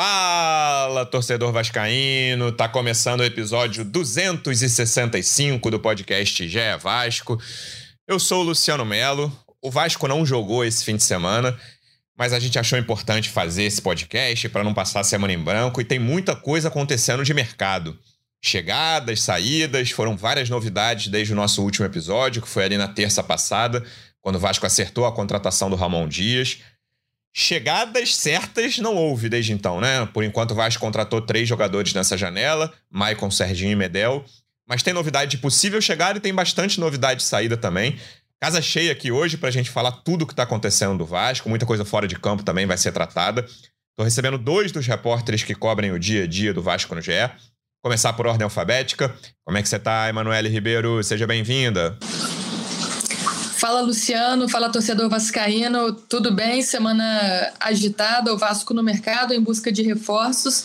Fala, torcedor vascaíno! Tá começando o episódio 265 do podcast Gé Vasco. Eu sou o Luciano Melo. O Vasco não jogou esse fim de semana, mas a gente achou importante fazer esse podcast para não passar a semana em branco e tem muita coisa acontecendo de mercado. Chegadas, saídas, foram várias novidades desde o nosso último episódio, que foi ali na terça passada, quando o Vasco acertou a contratação do Ramon Dias. Chegadas certas não houve desde então, né? Por enquanto o Vasco contratou três jogadores nessa janela, Maicon, Serginho e Medel. Mas tem novidade de possível chegada e tem bastante novidade de saída também. Casa cheia aqui hoje para a gente falar tudo o que está acontecendo do Vasco, muita coisa fora de campo também vai ser tratada. Estou recebendo dois dos repórteres que cobrem o dia a dia do Vasco no GE. Começar por ordem alfabética. Como é que você está, Emanuele Ribeiro? Seja bem-vinda. Fala Luciano, fala torcedor vascaíno, tudo bem? Semana agitada, o Vasco no mercado em busca de reforços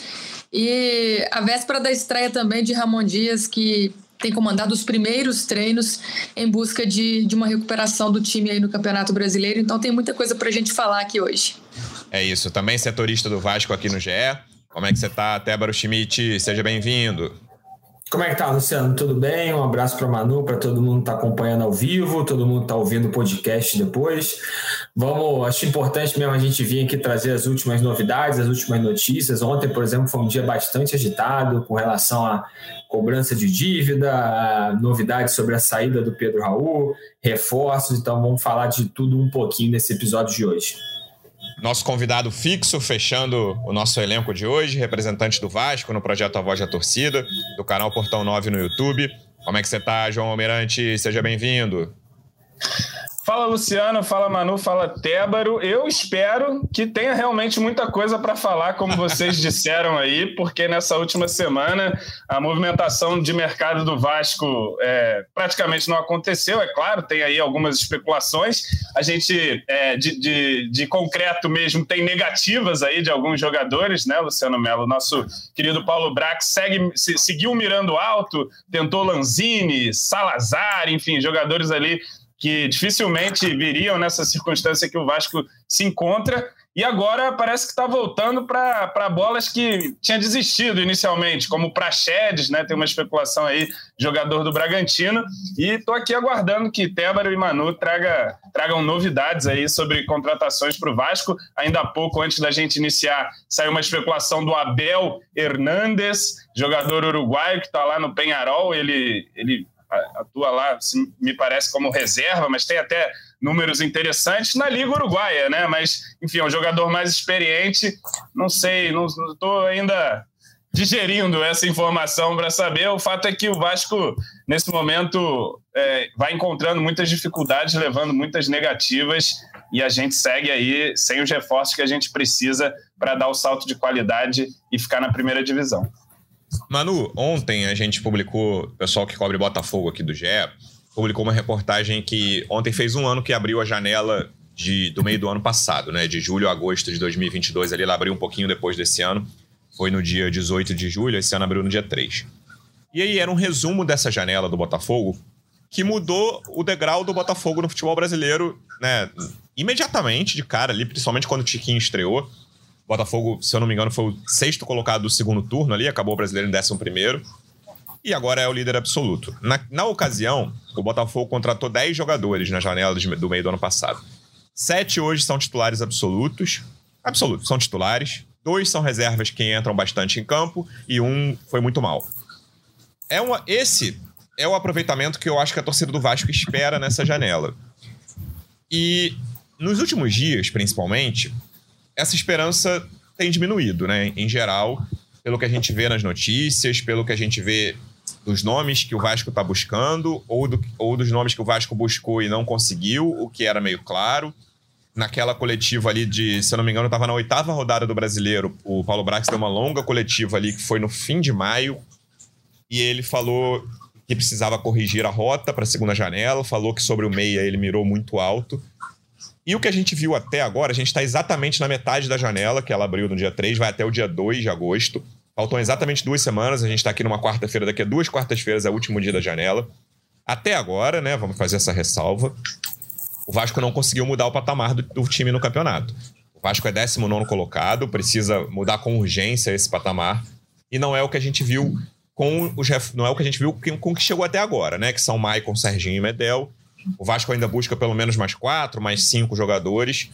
e a véspera da estreia também de Ramon Dias, que tem comandado os primeiros treinos em busca de, de uma recuperação do time aí no Campeonato Brasileiro, então tem muita coisa para a gente falar aqui hoje. É isso, também setorista do Vasco aqui no GE. Como é que você está, Tébaro Schmidt? Seja bem-vindo. Como é que tá, Luciano? Tudo bem? Um abraço para Manu, para todo mundo que está acompanhando ao vivo, todo mundo está ouvindo o podcast depois. Vamos, acho importante mesmo a gente vir aqui trazer as últimas novidades, as últimas notícias. Ontem, por exemplo, foi um dia bastante agitado com relação à cobrança de dívida, novidades sobre a saída do Pedro Raul, reforços. Então, vamos falar de tudo um pouquinho nesse episódio de hoje. Nosso convidado fixo, fechando o nosso elenco de hoje, representante do Vasco no projeto A Voz da Torcida, do canal Portão 9 no YouTube. Como é que você está, João Almirante? Seja bem-vindo. Fala Luciano, fala Manu, fala Tébaro. Eu espero que tenha realmente muita coisa para falar, como vocês disseram aí, porque nessa última semana a movimentação de mercado do Vasco é, praticamente não aconteceu. É claro, tem aí algumas especulações. A gente, é, de, de, de, concreto mesmo, tem negativas aí de alguns jogadores, né, Luciano Melo? Nosso querido Paulo Brax segue, se, seguiu mirando alto, tentou Lanzini, Salazar, enfim, jogadores ali que dificilmente viriam nessa circunstância que o Vasco se encontra. E agora parece que está voltando para bolas que tinha desistido inicialmente, como o Praxedes, né? Tem uma especulação aí, jogador do Bragantino. E estou aqui aguardando que Tébaro e Manu traga, tragam novidades aí sobre contratações para o Vasco. Ainda há pouco, antes da gente iniciar, saiu uma especulação do Abel Hernandes, jogador uruguaio que está lá no Penharol. Ele, ele atua lá, me parece, como reserva, mas tem até números interessantes na Liga Uruguaia, né? Mas, enfim, é um jogador mais experiente. Não sei, não estou ainda digerindo essa informação para saber. O fato é que o Vasco, nesse momento, é, vai encontrando muitas dificuldades, levando muitas negativas, e a gente segue aí sem os reforços que a gente precisa para dar o salto de qualidade e ficar na primeira divisão. Manu, ontem a gente publicou, o pessoal que cobre Botafogo aqui do GE, publicou uma reportagem que ontem fez um ano que abriu a janela de, do meio do ano passado, né? De julho a agosto de 2022. Ali ela abriu um pouquinho depois desse ano. Foi no dia 18 de julho, esse ano abriu no dia 3. E aí era um resumo dessa janela do Botafogo que mudou o degrau do Botafogo no futebol brasileiro, né? Imediatamente, de cara ali, principalmente quando o Tiquinho estreou. Botafogo, se eu não me engano, foi o sexto colocado do segundo turno ali, acabou o brasileiro em décimo primeiro. E agora é o líder absoluto. Na, na ocasião, o Botafogo contratou 10 jogadores na janela de, do meio do ano passado. Sete hoje são titulares absolutos. Absolutos, são titulares. Dois são reservas que entram bastante em campo e um foi muito mal. É uma, esse é o aproveitamento que eu acho que a torcida do Vasco espera nessa janela. E nos últimos dias, principalmente, essa esperança tem diminuído, né? Em geral, pelo que a gente vê nas notícias, pelo que a gente vê dos nomes que o Vasco está buscando, ou, do, ou dos nomes que o Vasco buscou e não conseguiu, o que era meio claro. Naquela coletiva ali de, se eu não me engano, estava na oitava rodada do brasileiro. O Paulo Brax deu uma longa coletiva ali que foi no fim de maio. E ele falou que precisava corrigir a rota para a segunda janela, falou que sobre o meia ele mirou muito alto. E o que a gente viu até agora, a gente está exatamente na metade da janela, que ela abriu no dia 3, vai até o dia 2 de agosto. Faltam exatamente duas semanas, a gente está aqui numa quarta-feira, daqui a duas quartas-feiras é o último dia da janela. Até agora, né, vamos fazer essa ressalva, o Vasco não conseguiu mudar o patamar do, do time no campeonato. Vasco é 19 colocado, precisa mudar com urgência esse patamar. E não é o que a gente viu com os não é o que a gente viu com o que chegou até agora, né? Que são Maicon, Serginho e Medel. O Vasco ainda busca pelo menos mais quatro, mais cinco jogadores.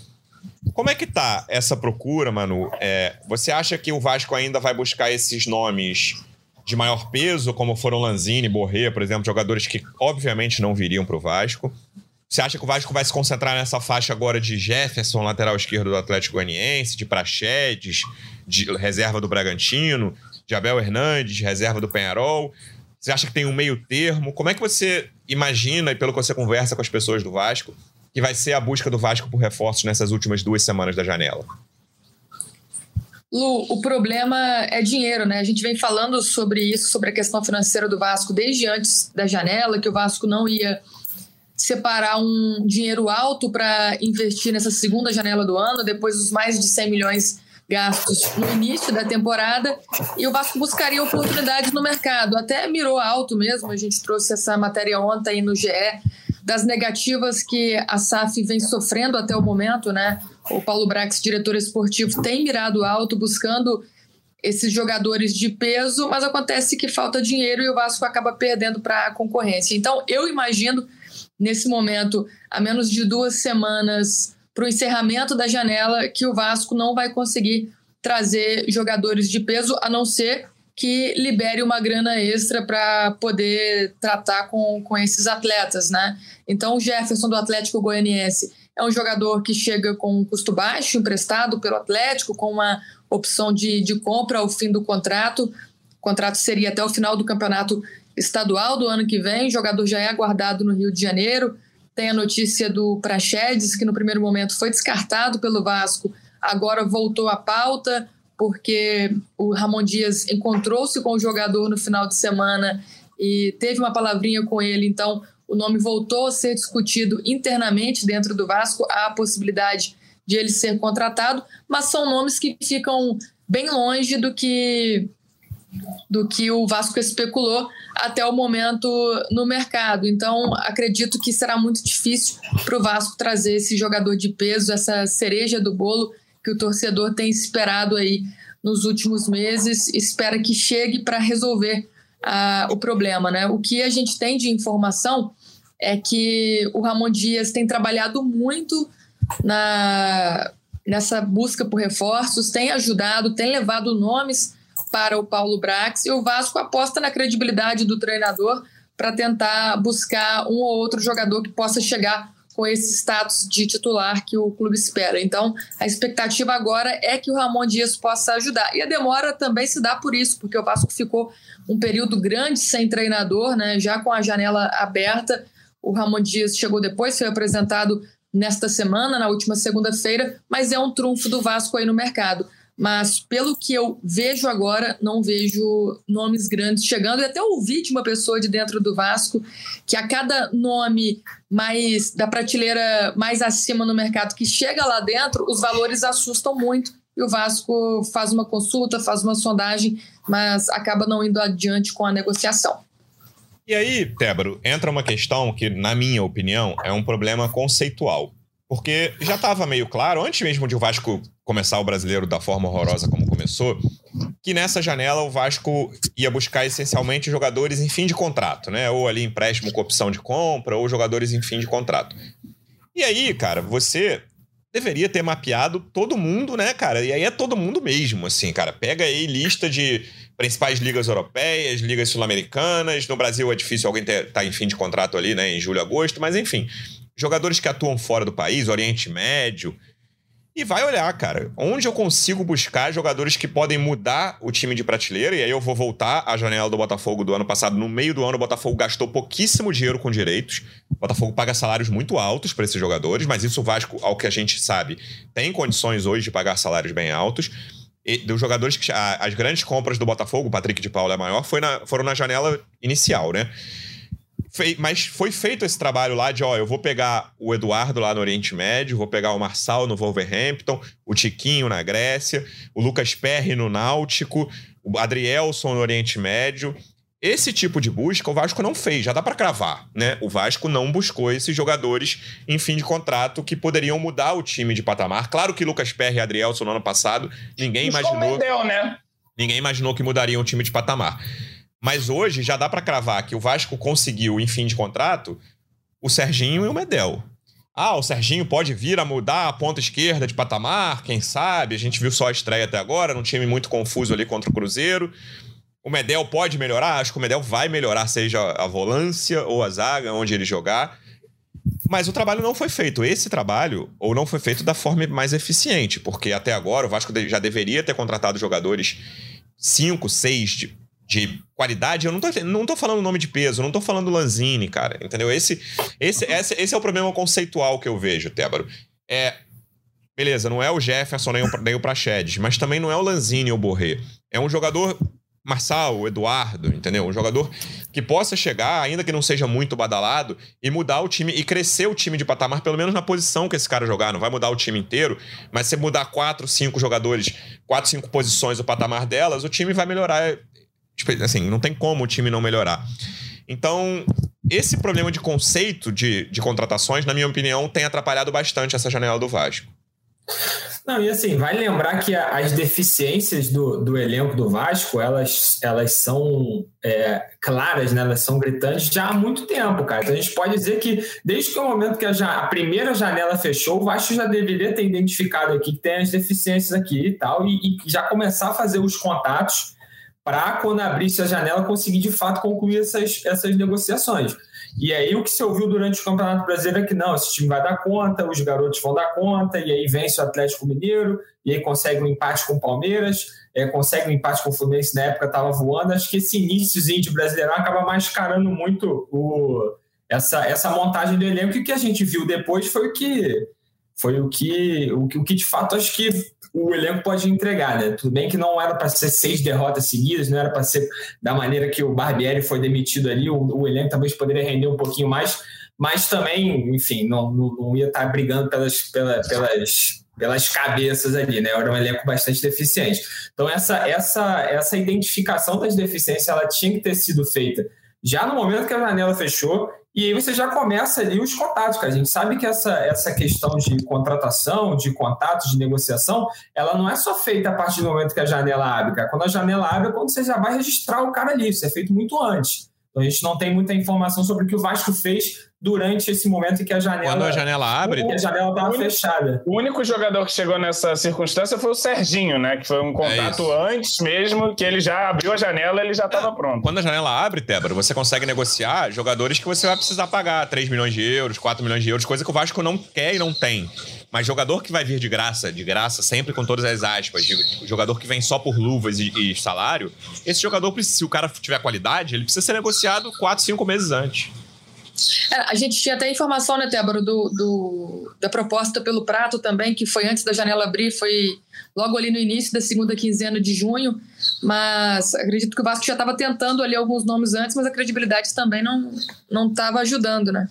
Como é que tá essa procura, Manu? É, você acha que o Vasco ainda vai buscar esses nomes de maior peso, como foram Lanzini, Borré, por exemplo, jogadores que obviamente não viriam para o Vasco? Você acha que o Vasco vai se concentrar nessa faixa agora de Jefferson, lateral esquerdo do Atlético Goianiense, de Prachedes, de reserva do Bragantino, de Abel Hernandes, reserva do Penharol? Você acha que tem um meio termo? Como é que você imagina, e pelo que você conversa com as pessoas do Vasco, que vai ser a busca do Vasco por reforços nessas últimas duas semanas da janela? Lu, o problema é dinheiro, né? A gente vem falando sobre isso, sobre a questão financeira do Vasco desde antes da janela, que o Vasco não ia separar um dinheiro alto para investir nessa segunda janela do ano, depois dos mais de 100 milhões gastos no início da temporada, e o Vasco buscaria oportunidades no mercado. Até mirou alto mesmo, a gente trouxe essa matéria ontem no GE das negativas que a SAF vem sofrendo até o momento, né? O Paulo Brax, diretor esportivo, tem mirado alto, buscando esses jogadores de peso, mas acontece que falta dinheiro e o Vasco acaba perdendo para a concorrência. Então, eu imagino, nesse momento, a menos de duas semanas para o encerramento da janela, que o Vasco não vai conseguir trazer jogadores de peso, a não ser que libere uma grana extra para poder tratar com, com esses atletas, né? Então, o Jefferson do Atlético Goianiense é um jogador que chega com um custo baixo, emprestado pelo Atlético, com uma opção de, de compra ao fim do contrato. O contrato seria até o final do campeonato estadual do ano que vem. O jogador já é aguardado no Rio de Janeiro. Tem a notícia do Praxedes, que no primeiro momento foi descartado pelo Vasco, agora voltou à pauta porque o Ramon Dias encontrou-se com o jogador no final de semana e teve uma palavrinha com ele, então o nome voltou a ser discutido internamente dentro do Vasco, há a possibilidade de ele ser contratado, mas são nomes que ficam bem longe do que do que o Vasco especulou até o momento no mercado. Então, acredito que será muito difícil para o Vasco trazer esse jogador de peso, essa cereja do bolo que o torcedor tem esperado aí nos últimos meses, espera que chegue para resolver uh, o problema. Né? O que a gente tem de informação é que o Ramon Dias tem trabalhado muito na, nessa busca por reforços, tem ajudado, tem levado nomes para o Paulo Brax e o Vasco aposta na credibilidade do treinador para tentar buscar um ou outro jogador que possa chegar com esse status de titular que o clube espera. Então, a expectativa agora é que o Ramon Dias possa ajudar. E a demora também se dá por isso, porque o Vasco ficou um período grande sem treinador, né? já com a janela aberta. O Ramon Dias chegou depois, foi apresentado nesta semana, na última segunda-feira, mas é um trunfo do Vasco aí no mercado mas pelo que eu vejo agora, não vejo nomes grandes chegando. E até ouvi de uma pessoa de dentro do Vasco que a cada nome mais da prateleira mais acima no mercado que chega lá dentro, os valores assustam muito. E o Vasco faz uma consulta, faz uma sondagem, mas acaba não indo adiante com a negociação. E aí, Tébaro, entra uma questão que, na minha opinião, é um problema conceitual. Porque já estava meio claro, antes mesmo de o Vasco começar o brasileiro da forma horrorosa como começou, que nessa janela o Vasco ia buscar essencialmente jogadores em fim de contrato, né? Ou ali empréstimo com opção de compra, ou jogadores em fim de contrato. E aí, cara, você deveria ter mapeado todo mundo, né, cara? E aí é todo mundo mesmo, assim, cara. Pega aí lista de principais ligas europeias, ligas sul-americanas. No Brasil é difícil alguém estar tá em fim de contrato ali, né, em julho, agosto, mas enfim jogadores que atuam fora do país, Oriente Médio. E vai olhar, cara, onde eu consigo buscar jogadores que podem mudar o time de prateleira. E aí eu vou voltar à janela do Botafogo do ano passado. No meio do ano, o Botafogo gastou pouquíssimo dinheiro com direitos. O Botafogo paga salários muito altos para esses jogadores, mas isso o Vasco, ao que a gente sabe, tem condições hoje de pagar salários bem altos. E dos jogadores que. As grandes compras do Botafogo, o Patrick de Paula é maior, foi na, foram na janela inicial, né? Mas foi feito esse trabalho lá de, ó, eu vou pegar o Eduardo lá no Oriente Médio, vou pegar o Marçal no Wolverhampton, o Tiquinho na Grécia, o Lucas Perry no Náutico, o Adrielson no Oriente Médio. Esse tipo de busca o Vasco não fez, já dá para cravar, né? O Vasco não buscou esses jogadores em fim de contrato que poderiam mudar o time de patamar. Claro que Lucas Perry e Adrielson no ano passado, ninguém imaginou. Medel, né? Ninguém imaginou que mudariam o time de patamar. Mas hoje já dá para cravar que o Vasco conseguiu em fim de contrato o Serginho e o Medel. Ah, o Serginho pode vir a mudar a ponta esquerda de patamar, quem sabe? A gente viu só a estreia até agora, num time muito confuso ali contra o Cruzeiro. O Medel pode melhorar? Acho que o Medel vai melhorar, seja a volância ou a zaga, onde ele jogar. Mas o trabalho não foi feito. Esse trabalho, ou não foi feito da forma mais eficiente, porque até agora o Vasco já deveria ter contratado jogadores 5, 6 de, de qualidade. Eu não tô, não tô falando nome de peso, não tô falando Lanzini, cara. Entendeu? Esse, esse, esse, esse é o problema conceitual que eu vejo, Tébaro. É. Beleza, não é o Jefferson nem o, nem o Prachedes, mas também não é o Lanzini ou o Borré. É um jogador Marçal, Eduardo, entendeu? Um jogador que possa chegar, ainda que não seja muito badalado, e mudar o time e crescer o time de patamar, pelo menos na posição que esse cara jogar. Não vai mudar o time inteiro, mas se mudar quatro, cinco jogadores, quatro, cinco posições o patamar delas, o time vai melhorar. Tipo, assim, não tem como o time não melhorar. Então, esse problema de conceito de, de contratações, na minha opinião, tem atrapalhado bastante essa janela do Vasco. Não, e assim, vai lembrar que as deficiências do, do elenco do Vasco, elas, elas são é, claras, né? elas são gritantes já há muito tempo, cara. Então a gente pode dizer que desde que o momento que a, a primeira janela fechou, o Vasco já deveria ter identificado aqui que tem as deficiências aqui e tal, e, e já começar a fazer os contatos para quando abrisse a janela conseguir de fato concluir essas, essas negociações. E aí o que se ouviu durante o Campeonato Brasileiro é que não, esse time vai dar conta, os garotos vão dar conta, e aí vence o Atlético Mineiro, e aí consegue um empate com o Palmeiras, é, consegue um empate com o Fluminense, na época estava voando. Acho que esse iníciozinho de Brasileirão acaba mascarando muito o, essa, essa montagem do elenco, e o que a gente viu depois foi o que foi o que, o o que de fato acho que o elenco pode entregar, né? Tudo bem que não era para ser seis derrotas seguidas, não era para ser da maneira que o Barbieri foi demitido ali, o, o, elenco talvez poderia render um pouquinho mais, mas também, enfim, não, não, não ia estar brigando pelas, pelas, pelas, pelas cabeças ali, né? Era um elenco bastante deficiente. Então, essa, essa, essa identificação das deficiências ela tinha que ter sido feita já no momento que a janela fechou e aí você já começa ali os contatos, cara. A gente sabe que essa, essa questão de contratação, de contatos, de negociação, ela não é só feita a partir do momento que a janela abre, cara. Quando a janela abre é quando você já vai registrar o cara ali. Isso é feito muito antes. Então a gente não tem muita informação sobre o que o Vasco fez durante esse momento em que a janela. Quando a janela abre. A janela estava fechada. O único jogador que chegou nessa circunstância foi o Serginho, né? Que foi um contato é antes mesmo, que ele já abriu a janela ele já estava pronto. Quando a janela abre, Tébora, você consegue negociar jogadores que você vai precisar pagar 3 milhões de euros, 4 milhões de euros, coisa que o Vasco não quer e não tem. Mas jogador que vai vir de graça, de graça, sempre com todas as aspas, jogador que vem só por luvas e, e salário, esse jogador, se o cara tiver qualidade, ele precisa ser negociado 4, 5 meses antes. É, a gente tinha até informação, né, Tébaro, do, do, da proposta pelo Prato também, que foi antes da janela abrir, foi logo ali no início da segunda quinzena de junho. Mas acredito que o Vasco já estava tentando ali alguns nomes antes, mas a credibilidade também não estava ajudando, né?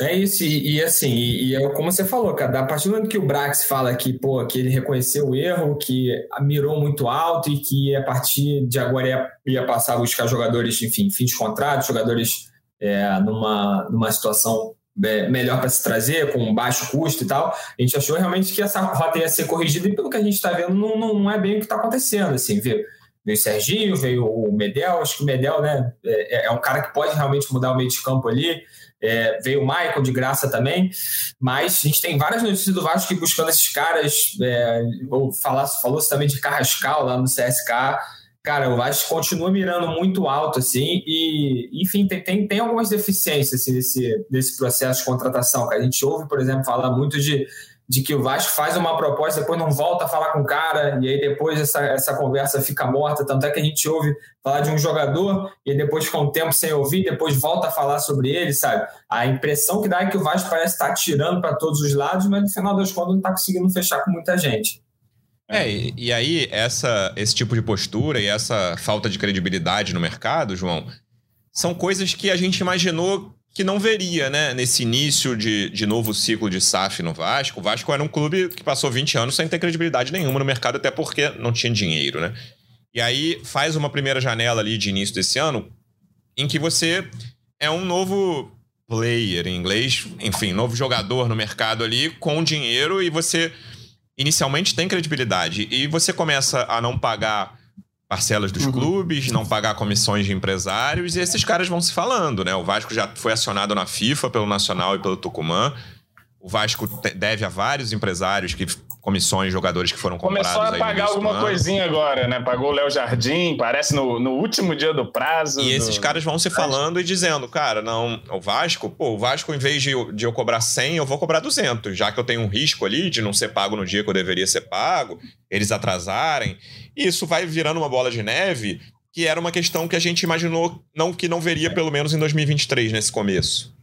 É isso, e, e assim, e, é como você falou, cara, a partir do momento que o Brax fala que, pô, que ele reconheceu o erro, que mirou muito alto e que a partir de agora ia, ia passar a buscar jogadores, enfim, fim de contrato, jogadores é, numa, numa situação é, melhor para se trazer, com baixo custo e tal, a gente achou realmente que essa rota ia ser corrigida e pelo que a gente está vendo, não, não é bem o que está acontecendo, assim, viu? Veio o Serginho, veio o Medel, acho que o Medel né, é, é um cara que pode realmente mudar o meio de campo ali, é, veio o Michael de graça também, mas a gente tem várias notícias do Vasco que buscando esses caras, é, ou falou-se também de Carrascal lá no CSK, cara, o Vasco continua mirando muito alto, assim, e, enfim, tem, tem, tem algumas deficiências assim, desse processo de contratação. A gente ouve, por exemplo, falar muito de, de que o Vasco faz uma proposta, depois não volta a falar com o cara, e aí depois essa, essa conversa fica morta. Tanto é que a gente ouve falar de um jogador, e depois fica um tempo sem ouvir, depois volta a falar sobre ele, sabe? A impressão que dá é que o Vasco parece estar tirando para todos os lados, mas no final das contas não está conseguindo fechar com muita gente. É, e, e, aí essa, esse tipo de postura e essa falta de credibilidade no mercado, João, são coisas que a gente imaginou que não veria, né? Nesse início de, de novo ciclo de SAF no Vasco. O Vasco era um clube que passou 20 anos sem ter credibilidade nenhuma no mercado, até porque não tinha dinheiro, né? E aí faz uma primeira janela ali de início desse ano em que você é um novo player em inglês, enfim, novo jogador no mercado ali com dinheiro e você inicialmente tem credibilidade e você começa a não pagar parcelas dos uhum. clubes, não pagar comissões de empresários e esses caras vão se falando, né? O Vasco já foi acionado na FIFA pelo Nacional e pelo Tucumã. O Vasco deve a vários empresários que comissões, jogadores que foram comprados. Começou a pagar alguma coisinha agora, né? Pagou o Léo Jardim, parece no, no último dia do prazo. E do... esses caras vão se falando e dizendo, cara, não, o Vasco, pô, o Vasco, em vez de, de eu cobrar 100, eu vou cobrar 200, já que eu tenho um risco ali de não ser pago no dia que eu deveria ser pago, eles atrasarem. E isso vai virando uma bola de neve, que era uma questão que a gente imaginou não que não veria pelo menos em 2023, nesse começo.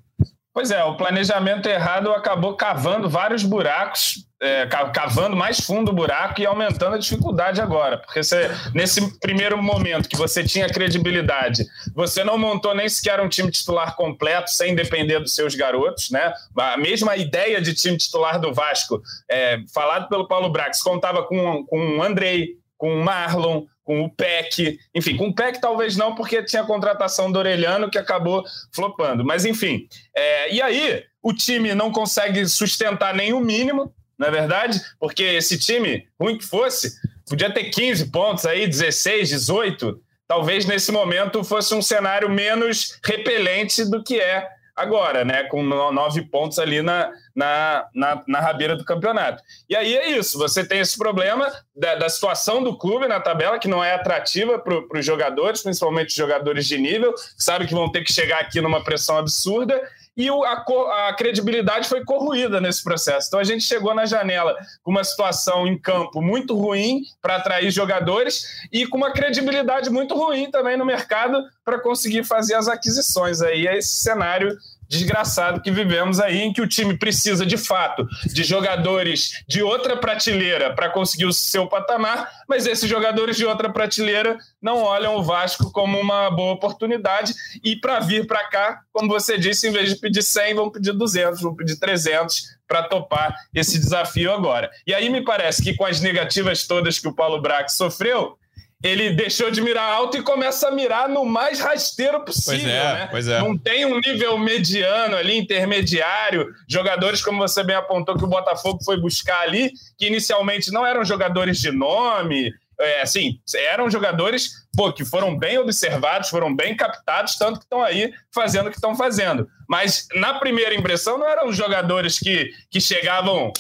Pois é, o planejamento errado acabou cavando vários buracos, é, cavando mais fundo o buraco e aumentando a dificuldade agora. Porque você, nesse primeiro momento que você tinha credibilidade, você não montou nem sequer um time titular completo, sem depender dos seus garotos, né? A mesma ideia de time titular do Vasco, é, falado pelo Paulo Brax, contava com, com o Andrei, com o Marlon, com o PEC, enfim, com o PEC talvez não, porque tinha a contratação do Orelhano que acabou flopando. Mas enfim, é, e aí o time não consegue sustentar nem o mínimo, não é verdade? Porque esse time, ruim que fosse, podia ter 15 pontos aí, 16, 18. Talvez nesse momento fosse um cenário menos repelente do que é agora, né? Com nove pontos ali na, na, na, na rabeira do campeonato. E aí é isso, você tem esse problema da, da situação do clube na tabela, que não é atrativa para os jogadores, principalmente os jogadores de nível, que sabem que vão ter que chegar aqui numa pressão absurda, e o, a, a, credibilidade foi corroída nesse processo. Então a gente chegou na janela com uma situação em campo muito ruim para atrair jogadores e com uma credibilidade muito ruim também no mercado para conseguir fazer as aquisições. Aí é esse cenário desgraçado que vivemos aí, em que o time precisa de fato de jogadores de outra prateleira para conseguir o seu patamar, mas esses jogadores de outra prateleira não olham o Vasco como uma boa oportunidade e para vir para cá, como você disse, em vez de pedir 100, vão pedir 200, vão pedir 300 para topar esse desafio agora. E aí me parece que com as negativas todas que o Paulo Brax sofreu, ele deixou de mirar alto e começa a mirar no mais rasteiro possível. Pois é, né? pois é. Não tem um nível mediano ali, intermediário. Jogadores, como você bem apontou, que o Botafogo foi buscar ali, que inicialmente não eram jogadores de nome. É, assim, eram jogadores pô, que foram bem observados, foram bem captados, tanto que estão aí fazendo o que estão fazendo. Mas na primeira impressão não eram jogadores que, que chegavam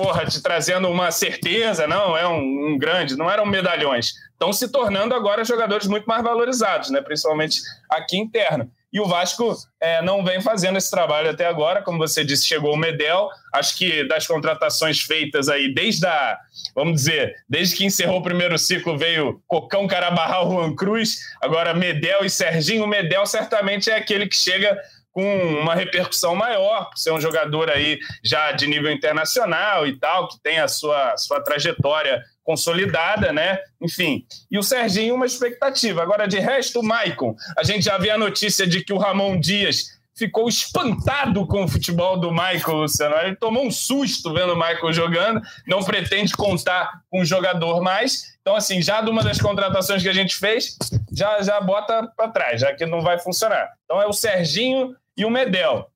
porra, te trazendo uma certeza, não, é um, um, grande, não eram medalhões. Estão se tornando agora jogadores muito mais valorizados, né? principalmente aqui interno. E o Vasco é, não vem fazendo esse trabalho até agora, como você disse, chegou o Medel. Acho que das contratações feitas aí, desde a, vamos dizer, desde que encerrou o primeiro ciclo, veio Cocão Carabarral, Juan Cruz, agora Medel e Serginho. O Medel certamente é aquele que chega com uma repercussão maior, por ser um jogador aí já de nível internacional e tal, que tem a sua, sua trajetória consolidada, né? Enfim. E o Serginho, uma expectativa. Agora, de resto, o Maicon, a gente já vê a notícia de que o Ramon Dias ficou espantado com o futebol do Michael, Luciano. Ele tomou um susto vendo o Michael jogando, não pretende contar com o jogador mais. Então, assim, já de uma das contratações que a gente fez, já, já bota para trás, já que não vai funcionar. Então é o Serginho e o Medel.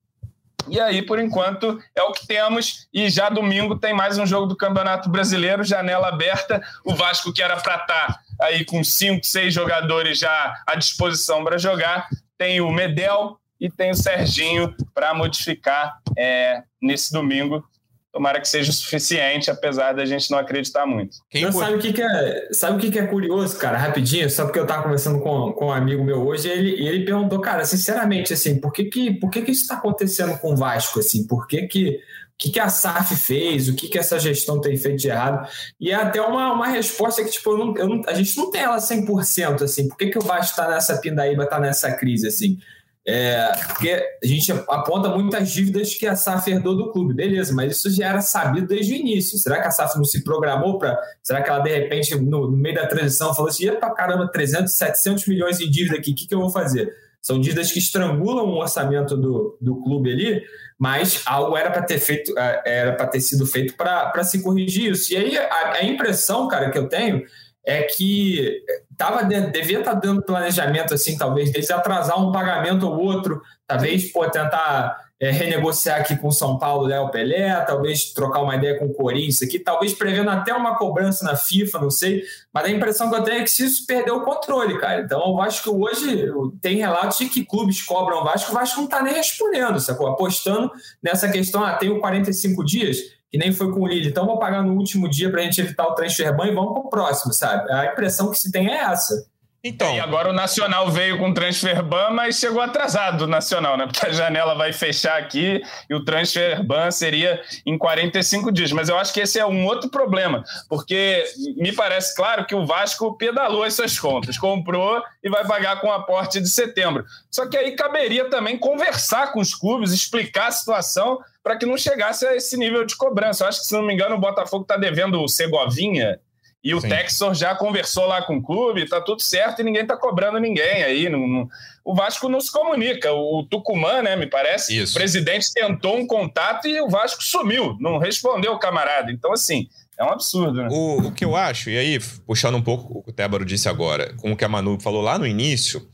E aí, por enquanto, é o que temos. E já domingo tem mais um jogo do Campeonato Brasileiro, janela aberta. O Vasco, que era para estar tá aí com cinco, seis jogadores já à disposição para jogar, tem o Medel, e tem o Serginho para modificar é, nesse domingo. Tomara que seja o suficiente, apesar da gente não acreditar muito. Quem sabe o que, que, é, sabe o que, que é curioso, cara? Rapidinho, só porque eu estava conversando com, com um amigo meu hoje, e ele, ele perguntou, cara, sinceramente, assim, por que, que, por que, que isso está acontecendo com o Vasco? Assim, por que, que o que, que a SAF fez, o que, que essa gestão tem feito de errado. E é até uma, uma resposta que, tipo, eu não, eu não, a gente não tem ela 100%, assim. Por que, que o Vasco está nessa pindaíba, está nessa crise, assim? É, porque a gente aponta muitas dívidas que a SAF herdou do clube, beleza, mas isso já era sabido desde o início. Será que a SAF não se programou para. Será que ela, de repente, no, no meio da transição, falou assim: para caramba, 300, 700 milhões de dívida aqui, o que, que eu vou fazer? São dívidas que estrangulam o orçamento do, do clube ali, mas algo era para ter feito, é, era para ter sido feito para se corrigir isso. E aí a, a impressão, cara, que eu tenho é que tava dentro, devia estar tá dando planejamento assim, talvez, deles atrasar um pagamento ou outro, talvez pô, tentar é, renegociar aqui com o São Paulo, Léo Pelé, talvez trocar uma ideia com o Corinthians aqui, talvez prevendo até uma cobrança na FIFA, não sei, mas a impressão que eu tenho é que isso perdeu o controle, cara. Então o Vasco hoje tem relatos de que clubes cobram o Vasco, o Vasco não está nem respondendo, sacou? Apostando nessa questão, ah, tenho 45 dias, que nem foi com o Lille, então vou pagar no último dia para a gente evitar o transfer ban e vamos para o próximo, sabe? A impressão que se tem é essa. Então. E agora o Nacional veio com transfer ban, mas chegou atrasado o Nacional, né? Porque a janela vai fechar aqui e o transfer ban seria em 45 dias. Mas eu acho que esse é um outro problema, porque me parece claro que o Vasco pedalou essas contas, comprou e vai pagar com o aporte de setembro. Só que aí caberia também conversar com os clubes, explicar a situação para que não chegasse a esse nível de cobrança. Eu acho que, se não me engano, o Botafogo está devendo o Segovinha e o Sim. Texor já conversou lá com o clube, tá tudo certo e ninguém tá cobrando ninguém aí. Não, não, o Vasco não se comunica. O Tucumã, né, me parece, Isso. o presidente tentou um contato e o Vasco sumiu, não respondeu o camarada. Então, assim, é um absurdo, né? O, o que eu acho, e aí, puxando um pouco o que o Tébaro disse agora, com o que a Manu falou lá no início,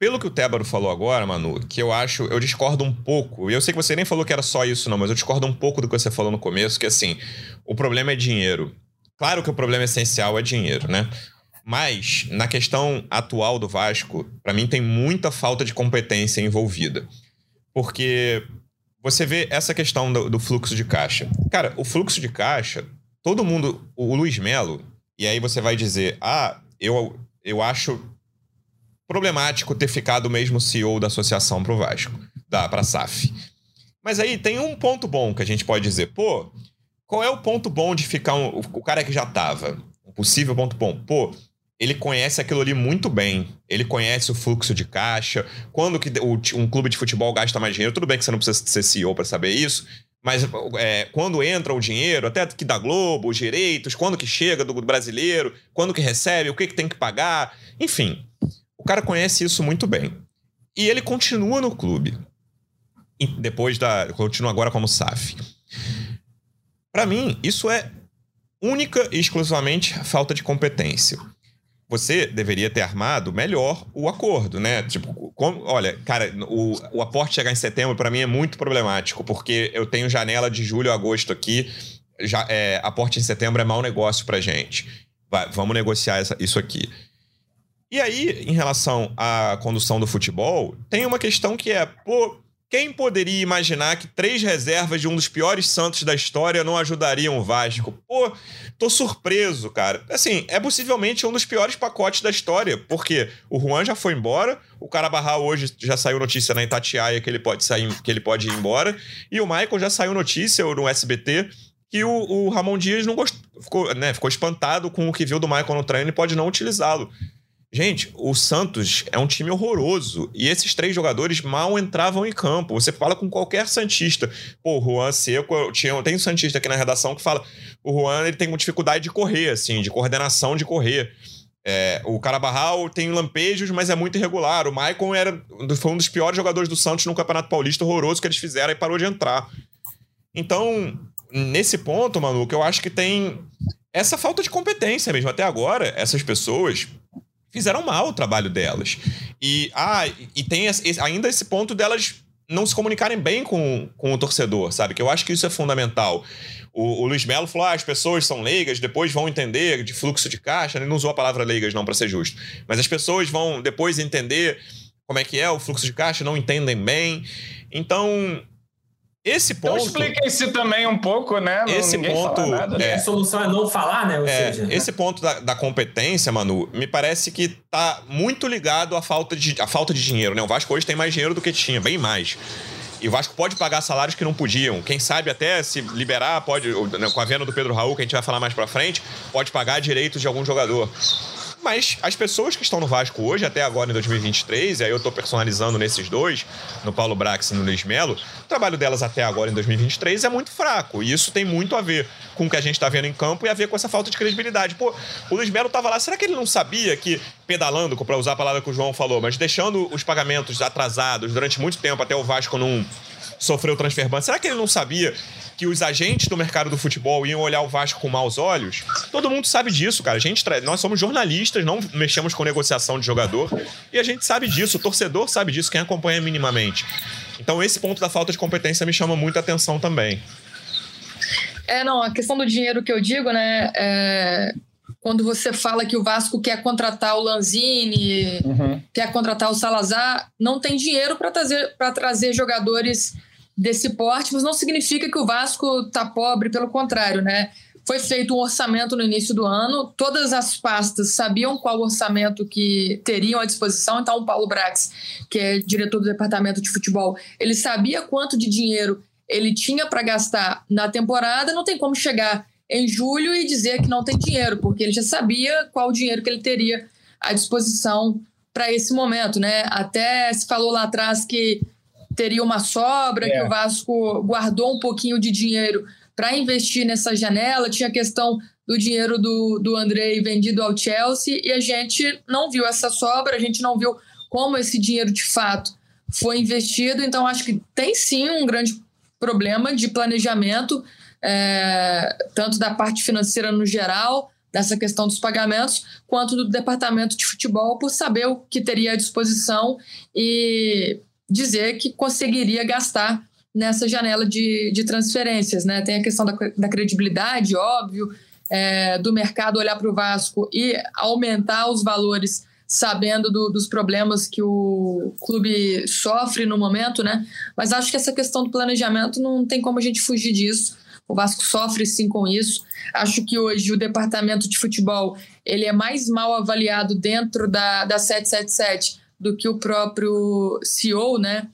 pelo que o Tébaro falou agora, Manu, que eu acho, eu discordo um pouco. E eu sei que você nem falou que era só isso, não, mas eu discordo um pouco do que você falou no começo, que assim, o problema é dinheiro. Claro que o problema essencial é dinheiro, né? Mas, na questão atual do Vasco, para mim tem muita falta de competência envolvida. Porque você vê essa questão do, do, fluxo de caixa. Cara, o fluxo de caixa, todo mundo. O Luiz Melo, e aí você vai dizer, ah, eu, eu acho problemático ter ficado o mesmo CEO da associação pro Vasco, da, pra SAF. Mas aí tem um ponto bom que a gente pode dizer, pô, qual é o ponto bom de ficar um, o cara que já tava? Um possível ponto bom. Pô, ele conhece aquilo ali muito bem. Ele conhece o fluxo de caixa. Quando que um clube de futebol gasta mais dinheiro, tudo bem que você não precisa ser CEO para saber isso. Mas é, quando entra o dinheiro, até que da Globo, os direitos, quando que chega do brasileiro, quando que recebe, o que, que tem que pagar. Enfim, o cara conhece isso muito bem. E ele continua no clube. Depois da. Continua agora como SAF. Para mim, isso é única e exclusivamente falta de competência. Você deveria ter armado melhor o acordo, né? Tipo, como, olha, cara, o, o aporte chegar em setembro para mim é muito problemático, porque eu tenho janela de julho a agosto aqui, já é, aporte em setembro é mau negócio pra gente. Vai, vamos negociar essa, isso aqui. E aí, em relação à condução do futebol, tem uma questão que é, pô, quem poderia imaginar que três reservas de um dos piores Santos da história não ajudariam o Vasco? Pô, tô surpreso, cara. Assim, é possivelmente um dos piores pacotes da história, porque o Juan já foi embora, o Carabarral hoje já saiu notícia na Itatiaia que ele pode sair, que ele pode ir embora, e o Michael já saiu notícia no SBT que o, o Ramon Dias não gostou, ficou, né, ficou espantado com o que viu do Michael no treino e pode não utilizá-lo. Gente, o Santos é um time horroroso e esses três jogadores mal entravam em campo. Você fala com qualquer Santista. Pô, o Juan Seco, tinha, tem um Santista aqui na redação que fala: o Juan ele tem dificuldade de correr, assim, de coordenação de correr. É, o Carabarral tem lampejos, mas é muito irregular. O Maicon era, foi um dos piores jogadores do Santos no Campeonato Paulista, horroroso que eles fizeram e parou de entrar. Então, nesse ponto, que eu acho que tem essa falta de competência mesmo. Até agora, essas pessoas fizeram mal o trabalho delas. E, ah, e tem esse, ainda esse ponto delas não se comunicarem bem com, com o torcedor, sabe? Que eu acho que isso é fundamental. O, o Luiz Melo falou: ah, as pessoas são leigas, depois vão entender de fluxo de caixa. Ele não usou a palavra leigas, não, para ser justo. Mas as pessoas vão depois entender como é que é o fluxo de caixa, não entendem bem. Então, esse então ponto. Então expliquem-se também um pouco, né? Não, esse ponto. Nada, é, a solução é não falar, né? Ou é, seja, esse ponto da, da, competência, Manu, me parece que tá muito ligado à falta de, à falta de dinheiro, né? O Vasco hoje tem mais dinheiro do que tinha, bem mais. E o Vasco pode pagar salários que não podiam. Quem sabe até se liberar, pode, né, com a venda do Pedro Raul, que a gente vai falar mais pra frente, pode pagar direitos de algum jogador. Mas as pessoas que estão no Vasco hoje, até agora em 2023, e aí eu estou personalizando nesses dois, no Paulo Brax e no Luiz Melo, o trabalho delas até agora em 2023 é muito fraco. E isso tem muito a ver com o que a gente está vendo em campo e a ver com essa falta de credibilidade. Pô, o Luiz Melo estava lá, será que ele não sabia que pedalando, para usar a palavra que o João falou, mas deixando os pagamentos atrasados durante muito tempo até o Vasco não sofreu transfer ban? Será que ele não sabia que os agentes do mercado do futebol iam olhar o Vasco com maus olhos? Todo mundo sabe disso, cara. A gente, nós somos jornalistas, não mexemos com negociação de jogador e a gente sabe disso, o torcedor sabe disso, quem acompanha minimamente. Então esse ponto da falta de competência me chama muita atenção também. É, não, a questão do dinheiro que eu digo, né, é, quando você fala que o Vasco quer contratar o Lanzini, uhum. quer contratar o Salazar, não tem dinheiro para trazer, trazer jogadores desse porte, mas não significa que o Vasco está pobre, pelo contrário, né? Foi feito um orçamento no início do ano, todas as pastas sabiam qual orçamento que teriam à disposição, então o Paulo Brax, que é diretor do departamento de futebol, ele sabia quanto de dinheiro ele tinha para gastar na temporada, não tem como chegar em julho e dizer que não tem dinheiro, porque ele já sabia qual dinheiro que ele teria à disposição para esse momento, né? Até se falou lá atrás que teria uma sobra, é. que o Vasco guardou um pouquinho de dinheiro para investir nessa janela. Tinha a questão do dinheiro do, do Andrei vendido ao Chelsea e a gente não viu essa sobra, a gente não viu como esse dinheiro de fato foi investido. Então, acho que tem sim um grande problema de planejamento, é, tanto da parte financeira no geral, dessa questão dos pagamentos, quanto do departamento de futebol, por saber o que teria à disposição e dizer que conseguiria gastar nessa janela de, de transferências. Né? Tem a questão da, da credibilidade, óbvio, é, do mercado olhar para o Vasco e aumentar os valores sabendo do, dos problemas que o clube sofre no momento, né? Mas acho que essa questão do planejamento não tem como a gente fugir disso. O Vasco sofre sim com isso. Acho que hoje o departamento de futebol ele é mais mal avaliado dentro da, da 777 do que o próprio CEO, né?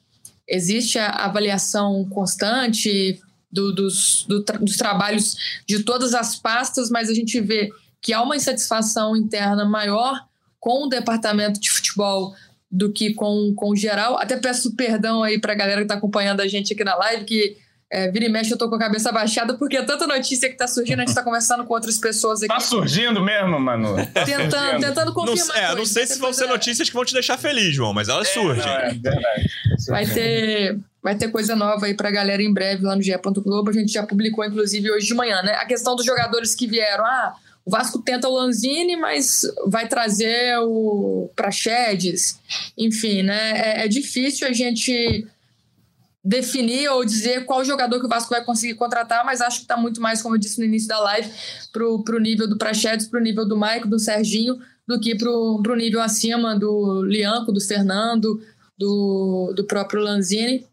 Existe a avaliação constante do, dos, do, dos trabalhos de todas as pastas, mas a gente vê que há uma insatisfação interna maior com o departamento de futebol do que com, com o geral. Até peço perdão aí para a galera que está acompanhando a gente aqui na live, que é, vira e mexe, eu tô com a cabeça baixada, porque é tanta notícia que tá surgindo, a gente tá conversando com outras pessoas aqui. Tá surgindo mesmo, mano. Tá tentando, surgindo. tentando confirmar. Não, é, não sei se vão ser notícias que vão te deixar feliz, João, mas elas é, surgem. Não, é verdade. Vai ter, vai ter coisa nova aí pra galera em breve lá no GE. Globo. A gente já publicou, inclusive, hoje de manhã, né? A questão dos jogadores que vieram. Ah, o Vasco tenta o Lanzini, mas vai trazer o Praxedes. Enfim, né? É, é difícil a gente definir ou dizer qual jogador que o Vasco vai conseguir contratar, mas acho que está muito mais, como eu disse no início da live, para o nível do Prachedes, para o nível do Maico, do Serginho, do que para o nível acima do Lianco, do Fernando, do, do próprio Lanzini.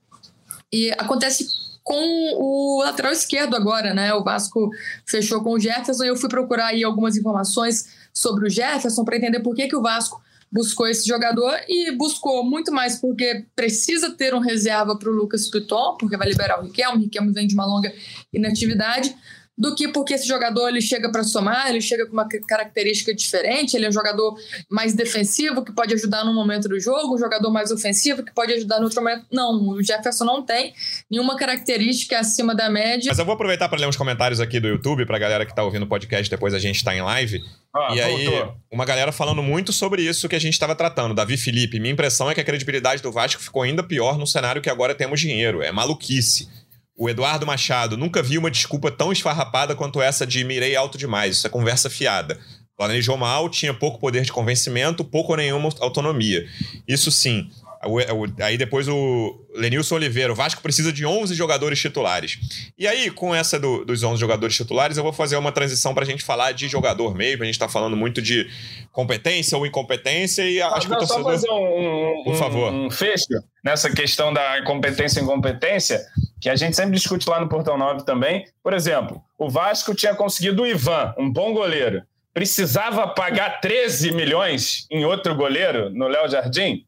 E acontece com o lateral esquerdo agora, né? O Vasco fechou com o Jefferson e eu fui procurar aí algumas informações sobre o Jefferson para entender por que, que o Vasco buscou esse jogador e buscou muito mais porque precisa ter um reserva para o Lucas Piton, porque vai liberar o Riquelme, o Riquelme vem de uma longa inatividade, do que porque esse jogador ele chega para somar, ele chega com uma característica diferente, ele é um jogador mais defensivo que pode ajudar no momento do jogo, um jogador mais ofensivo que pode ajudar no outro momento. Não, o Jefferson não tem nenhuma característica acima da média. Mas eu vou aproveitar para ler uns comentários aqui do YouTube para a galera que está ouvindo o podcast depois a gente está em live. Ah, e aí, voltou. uma galera falando muito sobre isso que a gente estava tratando. Davi Felipe, minha impressão é que a credibilidade do Vasco ficou ainda pior no cenário que agora temos dinheiro. É maluquice. O Eduardo Machado nunca vi uma desculpa tão esfarrapada quanto essa de mirei alto demais. Isso é conversa fiada. Planejou mal, tinha pouco poder de convencimento, pouco ou nenhuma autonomia. Isso sim. Aí depois o Lenilson Oliveira, o Vasco precisa de 11 jogadores titulares. E aí, com essa do, dos 11 jogadores titulares, eu vou fazer uma transição para a gente falar de jogador mesmo. A gente está falando muito de competência ou incompetência e acho que o torcedor... Só fazer um, um, Por favor. um fecho nessa questão da competência e incompetência, que a gente sempre discute lá no Portão 9 também. Por exemplo, o Vasco tinha conseguido o Ivan, um bom goleiro. Precisava pagar 13 milhões em outro goleiro, no Léo Jardim?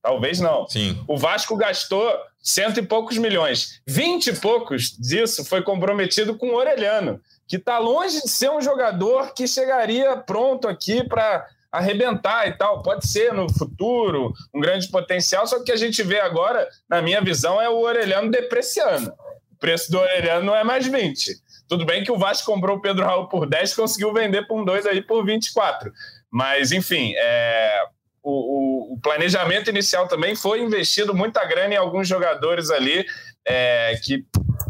Talvez não. Sim. O Vasco gastou cento e poucos milhões. Vinte e poucos disso foi comprometido com o Orelhano, que está longe de ser um jogador que chegaria pronto aqui para arrebentar e tal. Pode ser no futuro, um grande potencial, só que a gente vê agora, na minha visão, é o Orelhano depreciando. O preço do Orelhano não é mais 20. Tudo bem que o Vasco comprou o Pedro Raul por 10, conseguiu vender por um 2 aí por 24. Mas, enfim, é, o, o, planejamento inicial também foi investido muita grana em alguns jogadores ali é, que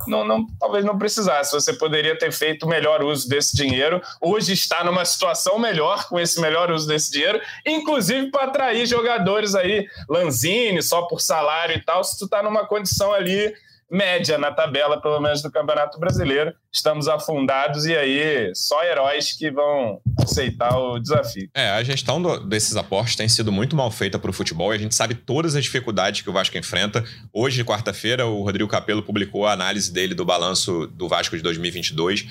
não, não, talvez não precisasse. Você poderia ter feito melhor uso desse dinheiro. Hoje está numa situação melhor com esse melhor uso desse dinheiro, inclusive para atrair jogadores aí, Lanzini, só por salário e tal. Se tu está numa condição ali média na tabela, pelo menos do Campeonato Brasileiro. Estamos afundados e aí só heróis que vão aceitar o desafio. É, a gestão do, desses aportes tem sido muito mal feita para o futebol e a gente sabe todas as dificuldades que o Vasco enfrenta. Hoje, quarta-feira, o Rodrigo Capello publicou a análise dele do balanço do Vasco de 2022.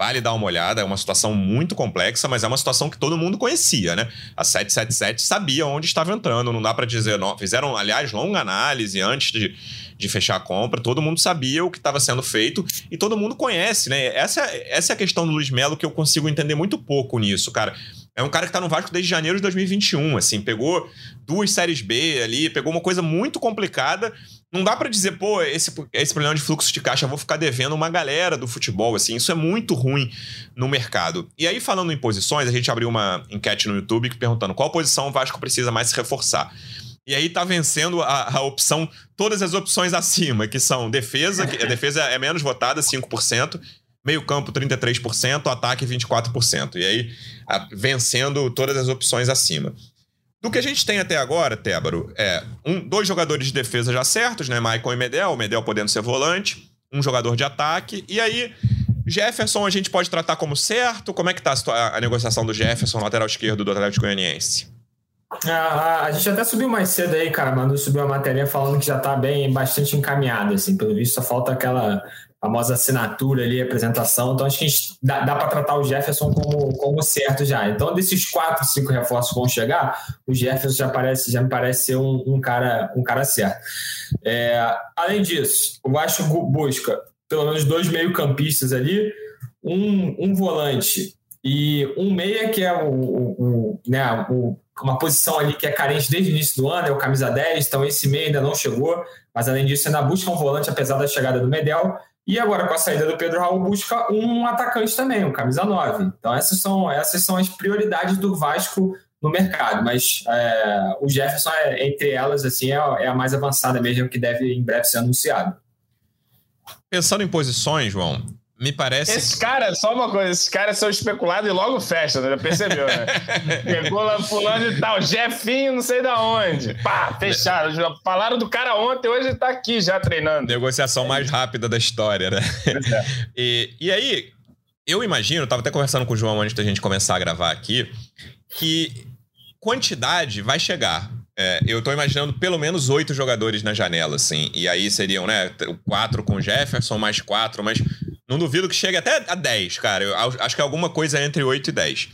Vale dar uma olhada, é uma situação muito complexa, mas é uma situação que todo mundo conhecia, né? A 777 sabia onde estava entrando, não dá para dizer. Não. Fizeram, aliás, longa análise antes de, de fechar a compra, todo mundo sabia o que estava sendo feito e todo mundo conhece, né? Essa, essa é a questão do Luiz Melo que eu consigo entender muito pouco nisso, cara. É um cara que tá no Vasco desde janeiro de 2021, assim, pegou duas séries B ali, pegou uma coisa muito complicada. Não dá para dizer, pô, esse, esse problema de fluxo de caixa, eu vou ficar devendo uma galera do futebol, assim, isso é muito ruim no mercado. E aí, falando em posições, a gente abriu uma enquete no YouTube perguntando qual posição o Vasco precisa mais se reforçar. E aí tá vencendo a, a, opção, todas as opções acima, que são defesa, que a defesa é menos votada, 5%, meio campo 33%, ataque 24%. E aí a, vencendo todas as opções acima. Do que a gente tem até agora, Tébaro, é um, dois jogadores de defesa já certos, né? Maicon e Medel, o Medel podendo ser volante, um jogador de ataque, e aí Jefferson a gente pode tratar como certo? Como é que tá a, a negociação do Jefferson, lateral esquerdo do Atlético Goianiense? A, a, gente até subiu mais cedo aí, cara. Manu subiu uma matéria falando que já está bem, bastante encaminhado, assim. Pelo visto, só falta aquela famosa assinatura ali, apresentação. Então, acho que dá, dá para tratar o Jefferson como, como certo já. Então, desses quatro, cinco reforços que vão chegar, o Jefferson já, parece, já me parece ser um, um cara, um cara certo. É, além disso, o Vasco busca pelo menos dois meio-campistas ali, um, um volante e um meia, que é o, o, o né, o uma posição ali que é carente desde o início do ano, é o camisa 10, então esse meio ainda não chegou, mas além disso ainda busca um volante apesar da chegada do Medel, e agora com a saída do Pedro Raul busca um atacante também, um camisa 9. Então essas são, essas são as prioridades do Vasco no mercado, mas é, o Jefferson, é, entre elas, assim, é, é a mais avançada mesmo, que deve em breve ser anunciado. Pensando em posições, João, me parece. Esses caras, só uma coisa, esses caras são especulados e logo fecham, né? Já percebeu, né? Pegou lá fulano e tal, Jefinho, não sei da onde. Pá, fechado. Já falaram do cara ontem, hoje tá aqui já treinando. Negociação mais rápida da história, né? É. E, e aí, eu imagino, tava até conversando com o João antes da gente começar a gravar aqui, que quantidade vai chegar. É, eu tô imaginando pelo menos oito jogadores na janela, assim. E aí seriam, né, quatro com Jefferson, mais quatro, mas não duvido que chegue até a 10, cara. Eu acho que é alguma coisa entre 8 e 10.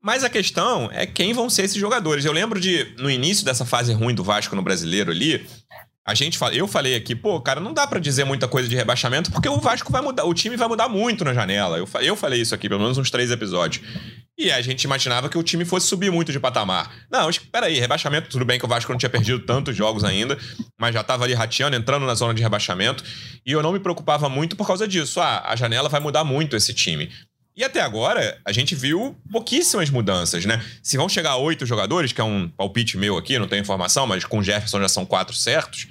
Mas a questão é quem vão ser esses jogadores. Eu lembro de, no início dessa fase ruim do Vasco no brasileiro ali, a gente eu falei aqui, pô, cara, não dá para dizer muita coisa de rebaixamento, porque o Vasco vai mudar, o time vai mudar muito na janela. Eu, eu falei isso aqui, pelo menos uns três episódios. E a gente imaginava que o time fosse subir muito de patamar. Não, espera aí, rebaixamento, tudo bem que o Vasco não tinha perdido tantos jogos ainda, mas já estava ali rateando, entrando na zona de rebaixamento. E eu não me preocupava muito por causa disso. Ah, a janela vai mudar muito esse time. E até agora, a gente viu pouquíssimas mudanças, né? Se vão chegar a oito jogadores, que é um palpite meu aqui, não tenho informação, mas com o Jefferson já são quatro certos.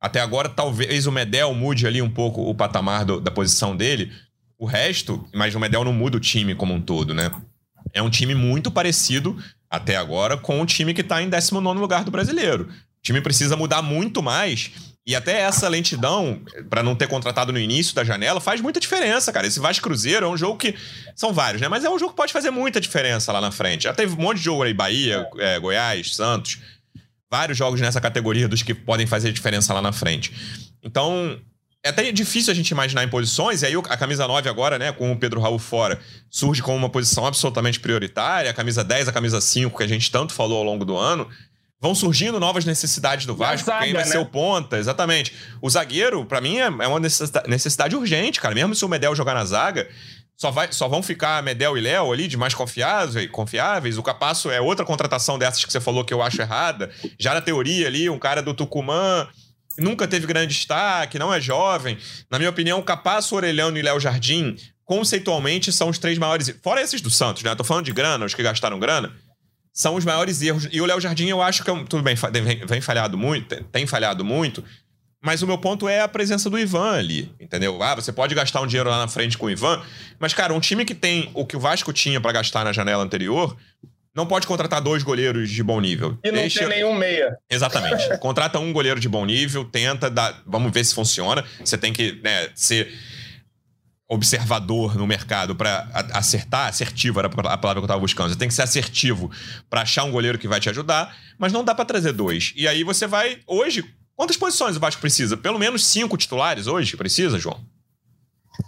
Até agora, talvez o Medel mude ali um pouco o patamar do, da posição dele. O resto, mas o Medel não muda o time como um todo, né? É um time muito parecido, até agora, com o time que está em 19 lugar do brasileiro. O time precisa mudar muito mais. E até essa lentidão, para não ter contratado no início da janela, faz muita diferença, cara. Esse Vasco Cruzeiro é um jogo que. São vários, né? Mas é um jogo que pode fazer muita diferença lá na frente. Já teve um monte de jogo aí, Bahia, é, Goiás, Santos. Vários jogos nessa categoria dos que podem fazer diferença lá na frente. Então, é até difícil a gente imaginar em posições, e aí a camisa 9 agora, né, com o Pedro Raul fora, surge como uma posição absolutamente prioritária, a camisa 10, a camisa 5, que a gente tanto falou ao longo do ano, vão surgindo novas necessidades do Vasco, zaga, quem vai né? ser o ponta, exatamente. O zagueiro, para mim, é, é uma necessidade urgente, cara, mesmo se o Medel jogar na zaga, só, vai, só vão ficar Medel e Léo ali de mais confiáveis, confiáveis. O Capasso é outra contratação dessas que você falou que eu acho errada. Já na teoria ali, um cara do Tucumã nunca teve grande destaque, não é jovem. Na minha opinião, Capasso, Orelhano e Léo Jardim, conceitualmente, são os três maiores. Fora esses do Santos, né? tô falando de grana, os que gastaram grana. São os maiores erros. E o Léo Jardim, eu acho que é um, tudo bem, vem, vem falhado muito, tem falhado muito. Mas o meu ponto é a presença do Ivan ali, entendeu? Ah, você pode gastar um dinheiro lá na frente com o Ivan, mas, cara, um time que tem o que o Vasco tinha para gastar na janela anterior, não pode contratar dois goleiros de bom nível. E não Deixa... tem nenhum meia. Exatamente. Contrata um goleiro de bom nível, tenta, dar... vamos ver se funciona. Você tem que né, ser observador no mercado para acertar, assertivo era a palavra que eu estava buscando. Você tem que ser assertivo para achar um goleiro que vai te ajudar, mas não dá para trazer dois. E aí você vai hoje, quantas posições o Vasco precisa? Pelo menos cinco titulares hoje precisa, João?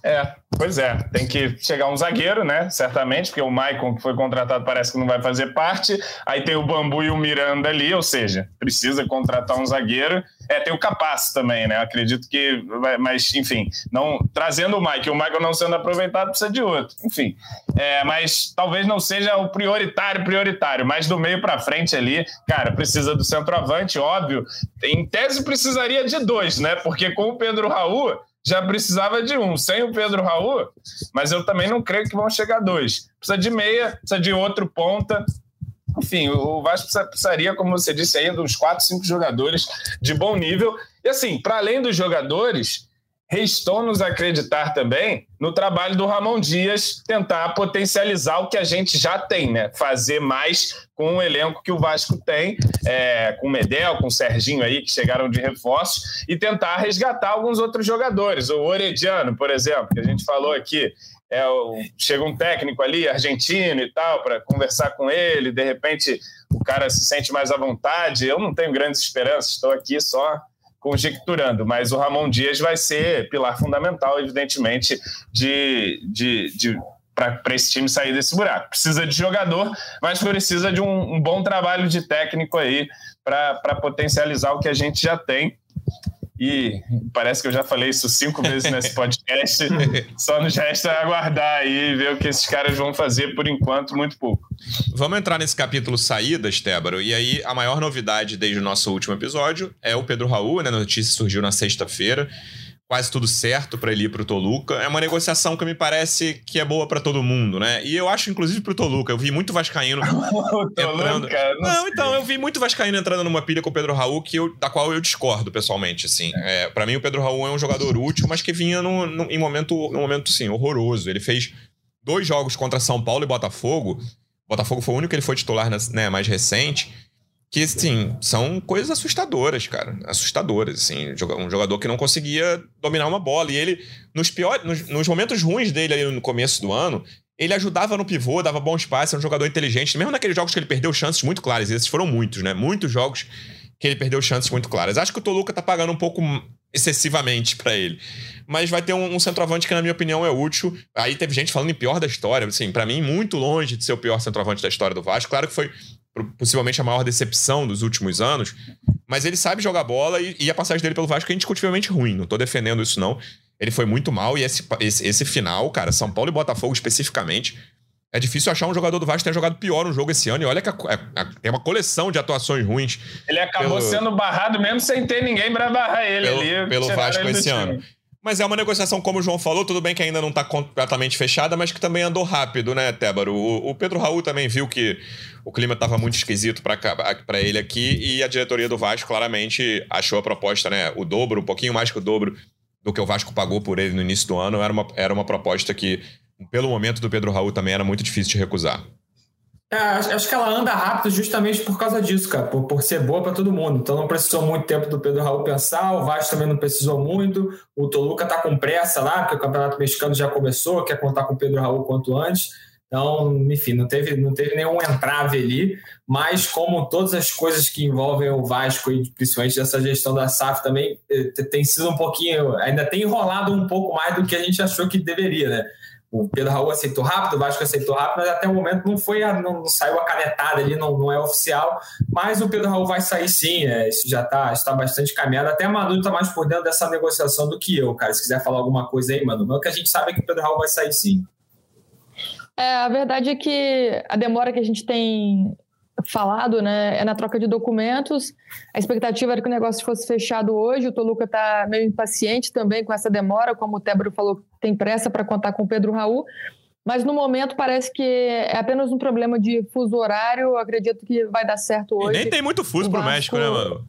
É, pois é. Tem que chegar um zagueiro, né? Certamente, porque o Maicon, que foi contratado, parece que não vai fazer parte. Aí tem o Bambu e o Miranda ali, ou seja, precisa contratar um zagueiro. É, tem o Capaz também, né? Acredito que. Mas, enfim, não trazendo o Mike, o Michael não sendo aproveitado, precisa de outro. Enfim. É, mas talvez não seja o prioritário, prioritário. Mas do meio para frente ali, cara, precisa do centroavante, óbvio. Em tese precisaria de dois, né? Porque com o Pedro Raul já precisava de um. Sem o Pedro Raul, mas eu também não creio que vão chegar dois. Precisa de meia, precisa de outro ponta. Enfim, o Vasco precisaria, como você disse aí, de uns quatro, cinco jogadores de bom nível. E assim, para além dos jogadores, restou-nos acreditar também no trabalho do Ramon Dias, tentar potencializar o que a gente já tem, né? Fazer mais com o elenco que o Vasco tem, é, com o Medel, com o Serginho aí, que chegaram de reforços, e tentar resgatar alguns outros jogadores. O Orediano, por exemplo, que a gente falou aqui, é, chega um técnico ali, argentino e tal, para conversar com ele, de repente o cara se sente mais à vontade. Eu não tenho grandes esperanças, estou aqui só conjecturando, mas o Ramon Dias vai ser pilar fundamental, evidentemente, de, de, de para esse time sair desse buraco. Precisa de jogador, mas precisa de um, um bom trabalho de técnico aí para potencializar o que a gente já tem. E parece que eu já falei isso cinco vezes nesse podcast. Só nos resta aguardar aí e ver o que esses caras vão fazer por enquanto, muito pouco. Vamos entrar nesse capítulo saídas, Tébaro. E aí, a maior novidade desde o nosso último episódio é o Pedro Raul, né? A notícia surgiu na sexta-feira quase tudo certo para ele ir pro Toluca. É uma negociação que me parece que é boa para todo mundo, né? E eu acho, inclusive, pro Toluca. Eu vi muito Vascaíno entrando. Não, então, eu vi muito Vascaíno entrando numa pilha com o Pedro Raul, que eu, da qual eu discordo pessoalmente, assim. É, para mim, o Pedro Raul é um jogador útil, mas que vinha no, no, em momento, num momento, sim, horroroso. Ele fez dois jogos contra São Paulo e Botafogo. Botafogo foi o único que ele foi titular né, mais recente que, assim, são coisas assustadoras, cara. Assustadoras, assim. Um jogador que não conseguia dominar uma bola. E ele, nos piores, nos, nos momentos ruins dele ali no começo do ano, ele ajudava no pivô, dava bom espaço, era um jogador inteligente. Mesmo naqueles jogos que ele perdeu chances muito claras, esses foram muitos, né? Muitos jogos que ele perdeu chances muito claras. Acho que o Toluca tá pagando um pouco excessivamente para ele. Mas vai ter um, um, centroavante que, na minha opinião, é útil. Aí teve gente falando em pior da história. Assim, para mim, muito longe de ser o pior centroavante da história do Vasco. Claro que foi possivelmente a maior decepção dos últimos anos. Mas ele sabe jogar bola e, e a passagem dele pelo Vasco é indiscutivelmente ruim. Não tô defendendo isso, não. Ele foi muito mal e esse, esse, esse final, cara, São Paulo e Botafogo especificamente, é difícil achar um jogador do Vasco que tenha jogado pior no jogo esse ano. E olha que a, a, a, tem uma coleção de atuações ruins. Ele acabou pelo, sendo barrado mesmo sem ter ninguém para barrar ele pelo, ali. Pelo Vasco esse ano. Mas é uma negociação, como o João falou, tudo bem que ainda não está completamente fechada, mas que também andou rápido, né, Tébaro? O, o Pedro Raul também viu que o clima estava muito esquisito para ele aqui e a diretoria do Vasco claramente achou a proposta, né, o dobro, um pouquinho mais que o dobro do que o Vasco pagou por ele no início do ano. Era uma, era uma proposta que, pelo momento do Pedro Raul, também era muito difícil de recusar. É, acho que ela anda rápido justamente por causa disso, cara, por, por ser boa para todo mundo. Então não precisou muito tempo do Pedro Raul pensar, o Vasco também não precisou muito, o Toluca tá com pressa lá, porque o Campeonato Mexicano já começou, quer contar com o Pedro Raul quanto antes. Então, enfim, não teve, não teve nenhum entrave ali, mas como todas as coisas que envolvem o Vasco e principalmente essa gestão da SAF também eh, tem sido um pouquinho, ainda tem enrolado um pouco mais do que a gente achou que deveria, né? O Pedro Raul aceitou rápido, o Vasco aceitou rápido, mas até o momento não foi, não, não saiu a canetada ali, não, não é oficial. Mas o Pedro Raul vai sair sim, é, isso já está está bastante caminhado. Até a Manu está mais por dentro dessa negociação do que eu, cara. Se quiser falar alguma coisa aí, Manu, mas o que a gente sabe é que o Pedro Raul vai sair sim. É, a verdade é que a demora que a gente tem falado, né, é na troca de documentos. A expectativa era que o negócio fosse fechado hoje. O Toluca está meio impaciente também com essa demora, como o Tébaro falou, tem pressa para contar com o Pedro Raul. Mas no momento parece que é apenas um problema de fuso horário. Eu acredito que vai dar certo hoje. E nem tem muito fuso para o México, né, mano?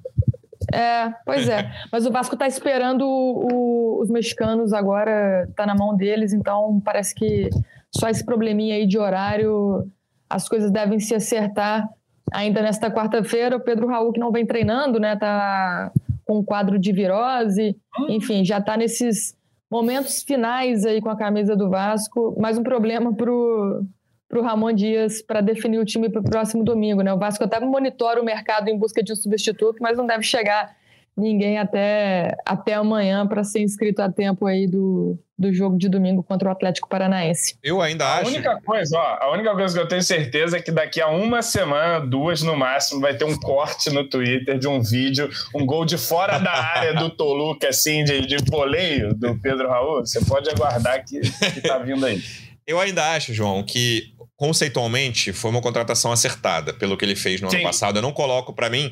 É, pois é. Mas o Vasco está esperando o, o, os mexicanos agora, está na mão deles, então parece que só esse probleminha aí de horário, as coisas devem se acertar ainda nesta quarta-feira. O Pedro Raul, que não vem treinando, né? Tá com um quadro de virose, enfim, já está nesses momentos finais aí com a camisa do Vasco. Mais um problema pro para o Ramon Dias para definir o time para o próximo domingo. Né? O Vasco até monitora o mercado em busca de um substituto, mas não deve chegar ninguém até, até amanhã para ser inscrito a tempo aí do, do jogo de domingo contra o Atlético Paranaense. Eu ainda a acho. Única coisa, ó, a única coisa que eu tenho certeza é que daqui a uma semana, duas no máximo, vai ter um corte no Twitter de um vídeo, um gol de fora da área do Toluca, assim, de, de voleio do Pedro Raul. Você pode aguardar que, que tá vindo aí. Eu ainda acho, João, que conceitualmente foi uma contratação acertada pelo que ele fez no Sim. ano passado. Eu não coloco para mim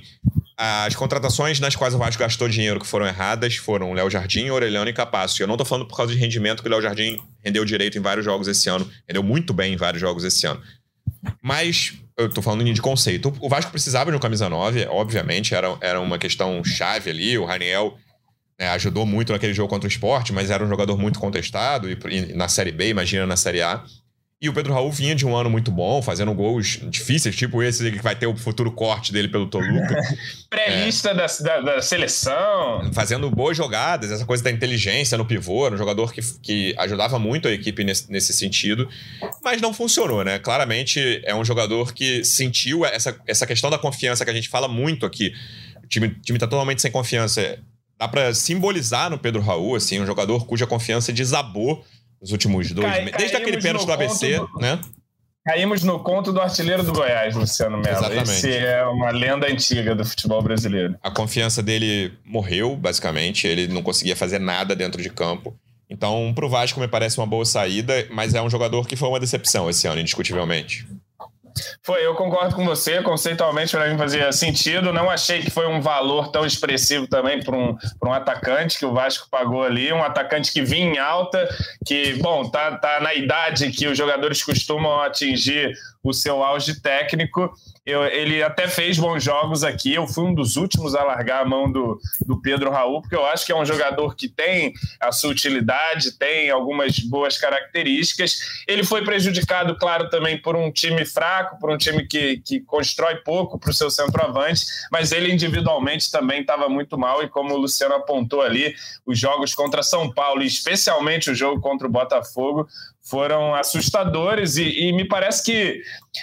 as contratações nas quais o Vasco gastou dinheiro que foram erradas foram Léo Jardim, Orelhano e Capácio. Eu não tô falando por causa de rendimento que o Léo Jardim rendeu direito em vários jogos esse ano, rendeu muito bem em vários jogos esse ano. Mas eu tô falando de conceito. O Vasco precisava de um camisa 9, obviamente, era, era uma questão chave ali. O Raniel né, ajudou muito naquele jogo contra o esporte, mas era um jogador muito contestado, e, e na Série B, imagina na Série A. E o Pedro Raul vinha de um ano muito bom, fazendo gols difíceis, tipo esse que vai ter o futuro corte dele pelo Toluca. Pré-lista é, da, da, da, seleção. Fazendo boas jogadas, essa coisa da inteligência no pivô, era um jogador que, que ajudava muito a equipe nesse, nesse sentido, mas não funcionou, né? Claramente é um jogador que sentiu essa, essa questão da confiança que a gente fala muito aqui. O time, o time tá totalmente sem confiança. Dá para simbolizar no Pedro Raul, assim, um jogador cuja confiança desabou nos últimos dois Cai, Desde aquele pênalti do ABC, do, né? Caímos no conto do artilheiro do Goiás, Luciano Melo. Exatamente. Esse é uma lenda antiga do futebol brasileiro. A confiança dele morreu, basicamente. Ele não conseguia fazer nada dentro de campo. Então, pro Vasco me parece uma boa saída, mas é um jogador que foi uma decepção esse ano, indiscutivelmente. Foi, eu concordo com você. Conceitualmente, para mim fazia sentido. Não achei que foi um valor tão expressivo também para um, um atacante que o Vasco pagou ali. Um atacante que vinha em alta, que, bom, tá, tá na idade que os jogadores costumam atingir o seu auge técnico. Eu, ele até fez bons jogos aqui. Eu fui um dos últimos a largar a mão do, do Pedro Raul, porque eu acho que é um jogador que tem a sua utilidade, tem algumas boas características. Ele foi prejudicado, claro, também por um time fraco, por um time que, que constrói pouco para o seu centroavante, mas ele individualmente também estava muito mal. E como o Luciano apontou ali, os jogos contra São Paulo, especialmente o jogo contra o Botafogo, foram assustadores e, e, me parece que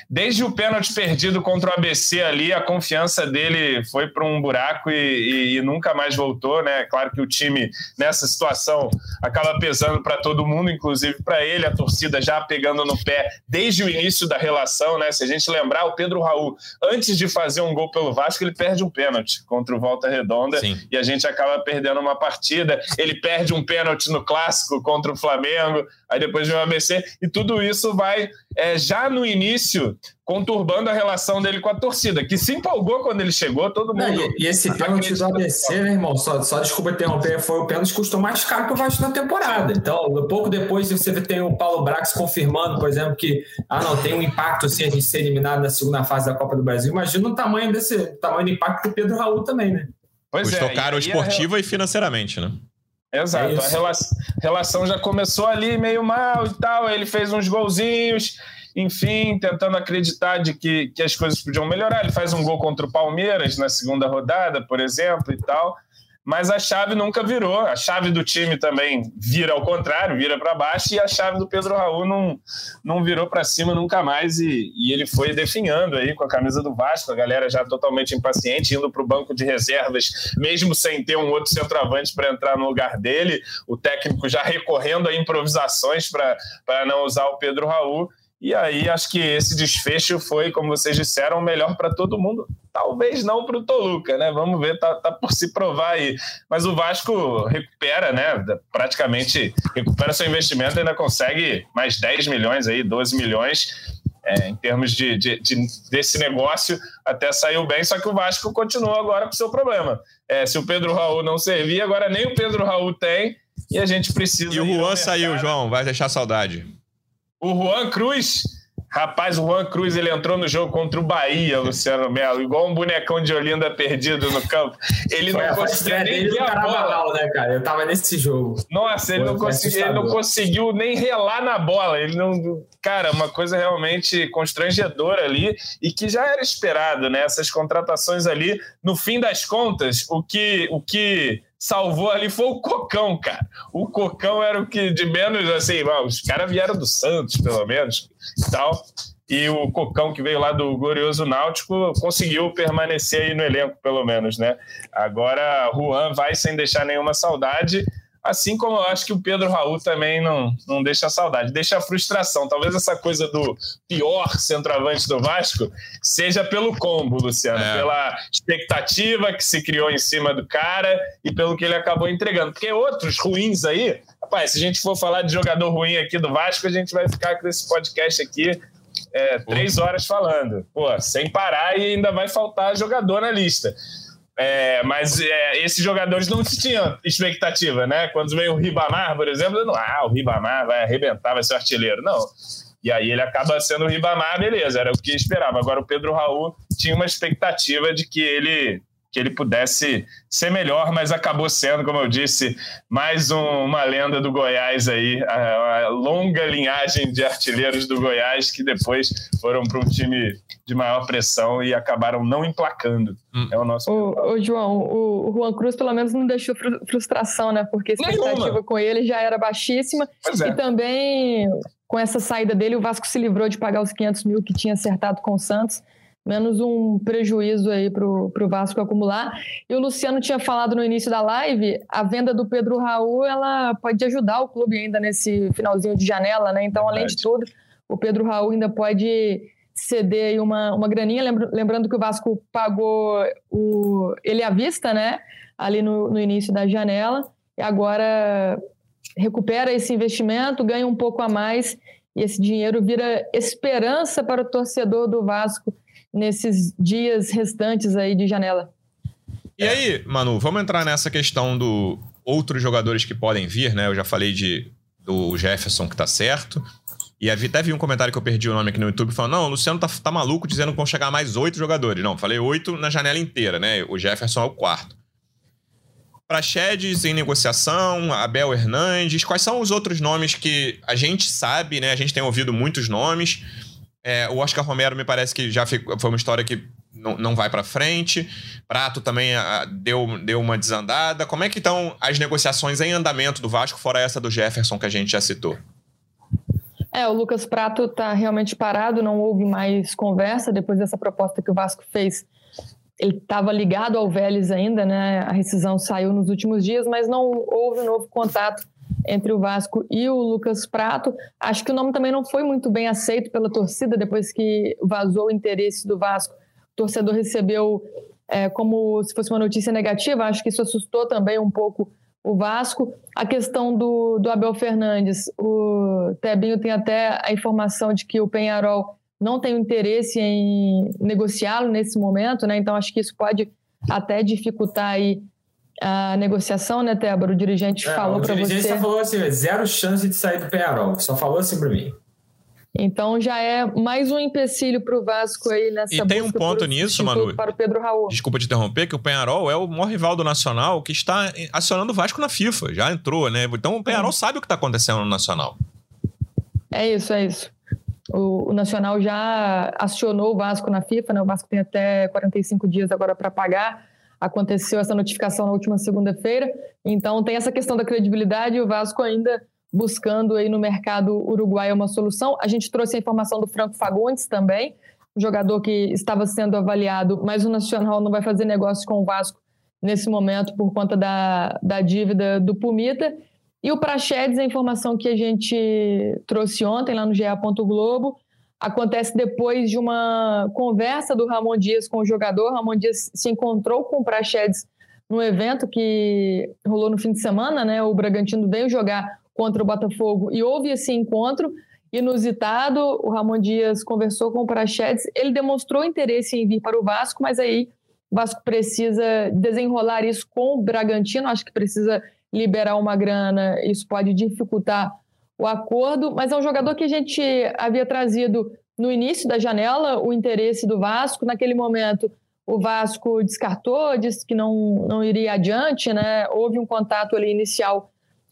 desde o pênalti perdido contra o ABC ali, a confiança dele foi para um buraco e, e, e, nunca mais voltou, né? Claro que o time nessa situação acaba pesando para todo mundo, inclusive para ele, a torcida já pegando no pé desde o início da relação, né? Se a gente lembrar, o Pedro Raul, antes de fazer um gol pelo Vasco, ele perde um pênalti contra o Volta Redonda Sim. e a gente acaba perdendo uma partida. Ele perde um pênalti no clássico contra o Flamengo, aí depois vem o ABC, e tudo isso vai é, já no início conturbando a relação dele com a torcida, que se empolgou quando ele chegou, todo mundo. Não, e, esse pênalti do ABC, né, irmão? Só, só desculpa interromper, foi o pênalti que custou mais caro que o Vasco na temporada. Então, pouco depois você tem o Paulo Brax confirmando, por exemplo, que ah, não, tem um impacto assim, a gente ser eliminado na segunda fase da Copa do Brasil. Imagina o tamanho desse tamanho do impacto do Pedro Raul também, né? Pois Custou é, caro esportiva e, e financeiramente, né? Exato. É a relação, relação já começou ali meio mal e tal. Ele fez uns golzinhos, enfim, tentando acreditar de que, que as coisas podiam melhorar. Ele faz um gol contra o Palmeiras na segunda rodada, por exemplo, e tal mas a chave nunca virou. A chave do time também vira ao contrário, vira para baixo, e a chave do Pedro Raul não, não virou para cima nunca mais. E, e, ele foi definhando aí com a camisa do Vasco, a galera já totalmente impaciente, indo para o banco de reservas, mesmo sem ter um outro centroavante para entrar no lugar dele, o técnico já recorrendo a improvisações para não usar o Pedro Raul. E aí acho que esse desfecho foi, como vocês disseram, melhor para todo mundo. Talvez não para o Toluca, né? Vamos ver, tá, tá, por se provar aí. Mas o Vasco recupera, né? Praticamente recupera seu investimento e ainda consegue mais 10 milhões aí, 12 milhões. É, em termos de, de, de, desse negócio, até saiu bem, só que o Vasco continua agora com seu problema. É, se o Pedro Raul não servir, agora nem o Pedro Raul tem, e a gente precisa. E o Juan saiu, João, vai deixar saudade. O Juan Cruz Rapaz, o Juan Cruz ele entrou no jogo contra o Bahia, Luciano Melo, igual um bonecão de Olinda perdido no campo. Ele Foi não conseguiu nem ver a bola. né, cara? Eu tava nesse jogo. Nossa, ele, Foi, não, consegui, ele não conseguiu nem relar na bola. Ele não, cara, uma coisa realmente constrangedora ali e que já era esperado, né? Essas contratações ali, no fim das contas, o que, o que salvou ali foi o Cocão, cara. O Cocão era o que de menos assim, ah, os caras vieram do Santos, pelo menos, e tal. E o Cocão, que veio lá do glorioso Náutico, conseguiu permanecer aí no elenco, pelo menos, né? Agora, Juan vai sem deixar nenhuma saudade. Assim como eu acho que o Pedro Raul também não, não deixa saudade, deixa frustração. Talvez essa coisa do pior centroavante do Vasco seja pelo combo, Luciano, É. pela expectativa que se criou em cima do cara e pelo que ele acabou entregando. Porque outros ruins aí, rapaz, se a gente for falar de jogador ruim aqui do Vasco, a gente vai ficar com esse podcast aqui é, três horas falando. Pô, sem parar e ainda vai faltar jogador na lista. É, mas é, esses jogadores não tinham expectativa, né? Quando veio o Ribamar, por exemplo, não, ah, o Ribamar vai arrebentar, vai ser artilheiro. Não. E aí ele acaba sendo o Ribamar, beleza, era o que esperava. Agora o Pedro Raul tinha uma expectativa de que ele que ele pudesse ser melhor, mas acabou sendo, como eu disse, mais um- uma lenda do Goiás aí, a, a longa linhagem de artilheiros do Goiás que depois foram para um time de maior pressão e acabaram não emplacando. Hum. É o nosso Ô, ô, João, o, o Juan Cruz pelo menos não deixou fru- frustração, né? Porque a expectativa Nenhuma. com ele já era baixíssima. Pois é. E também, com essa saída dele, o Vasco se livrou de pagar os 500 mil que tinha acertado com o Santos. Menos um prejuízo aí pro, pro Vasco acumular. E o Luciano tinha falado no início da live, a venda do Pedro Raul, ela pode ajudar o clube ainda nesse finalzinho de janela, né? Então, além de tudo, o Pedro Raul ainda pode ceder aí uma, uma graninha. Lembra- lembrando que o Vasco pagou o, ele à vista, né? Ali no, no início da janela. E agora recupera esse investimento, ganha um pouco a mais. E esse dinheiro vira esperança para o torcedor do Vasco nesses dias restantes aí de janela. E aí, Manu, vamos entrar nessa questão do outros jogadores que podem vir, né? Eu já falei de do Jefferson que tá certo. E até vi um comentário que eu perdi o nome aqui no YouTube falando: não, o Luciano tá, tá maluco dizendo que vão chegar mais oito jogadores. Não, falei oito na janela inteira, né? O Jefferson é o quarto. Praxedes em negociação, Abel Hernandes. Quais são os outros nomes que a gente sabe, né? A gente tem ouvido muitos nomes. É, o Oscar Romero me parece que já ficou- foi uma história que não, não vai pra frente. Prato também ah, deu, deu uma desandada. Como é que estão as negociações em andamento do Vasco, fora essa do Jefferson que a gente já citou? É, o Lucas Prato está realmente parado, não houve mais conversa depois dessa proposta que o Vasco fez. Ele estava ligado ao Vélez ainda, né? A rescisão saiu nos últimos dias, mas não houve novo contato entre o Vasco e o Lucas Prato. Acho que o nome também não foi muito bem aceito pela torcida depois que vazou o interesse do Vasco. O torcedor recebeu é, como se fosse uma notícia negativa. Acho que isso assustou também um pouco o Vasco. A questão do, do Abel Fernandes, o Tebinho tem até a informação de que o Penharol não tem interesse em negociá-lo nesse momento, né? Então acho que isso pode até dificultar aí a negociação, né, Tébora? O dirigente É, falou o para dirigente você. só falou assim: zero chance de sair do Penharol. Só falou assim pra mim. Então já é mais um empecilho para o Vasco aí nessa E tem um ponto nisso, Manu. Para o Pedro Raul. Desculpa te interromper, que o Penharol é o maior rival do Nacional que está acionando o Vasco na FIFA. Já entrou, né? Então o Penharol sabe o que está acontecendo no Nacional. É isso, é isso. O, o Nacional já acionou o Vasco na FIFA, né? O Vasco tem até 45 dias agora para pagar. Aconteceu essa notificação na última segunda-feira. Então tem essa questão da credibilidade e o Vasco ainda buscando aí no mercado uruguaio uma solução. A gente trouxe a informação do Franco Fagundes também, jogador que estava sendo avaliado, mas o Nacional não vai fazer negócio com o Vasco nesse momento por conta da, da dívida do Pumita. E o Praxedes, a informação que a gente trouxe ontem lá no GA. Globo, acontece depois de uma conversa do Ramon Dias com o jogador. Ramon Dias se encontrou com o Praxedes num evento que rolou no fim de semana, né? O Bragantino veio jogar contra o Botafogo e houve esse encontro inusitado. O Ramon Dias conversou com o Praxedes, ele demonstrou interesse em vir para o Vasco, mas aí o Vasco precisa desenrolar isso com o Bragantino, acho que precisa liberar uma grana, isso pode dificultar o acordo, mas é um jogador que a gente havia trazido no início da janela o interesse do Vasco. Naquele momento, o Vasco descartou, disse que não, não iria adiante, né? Houve um contato ali inicial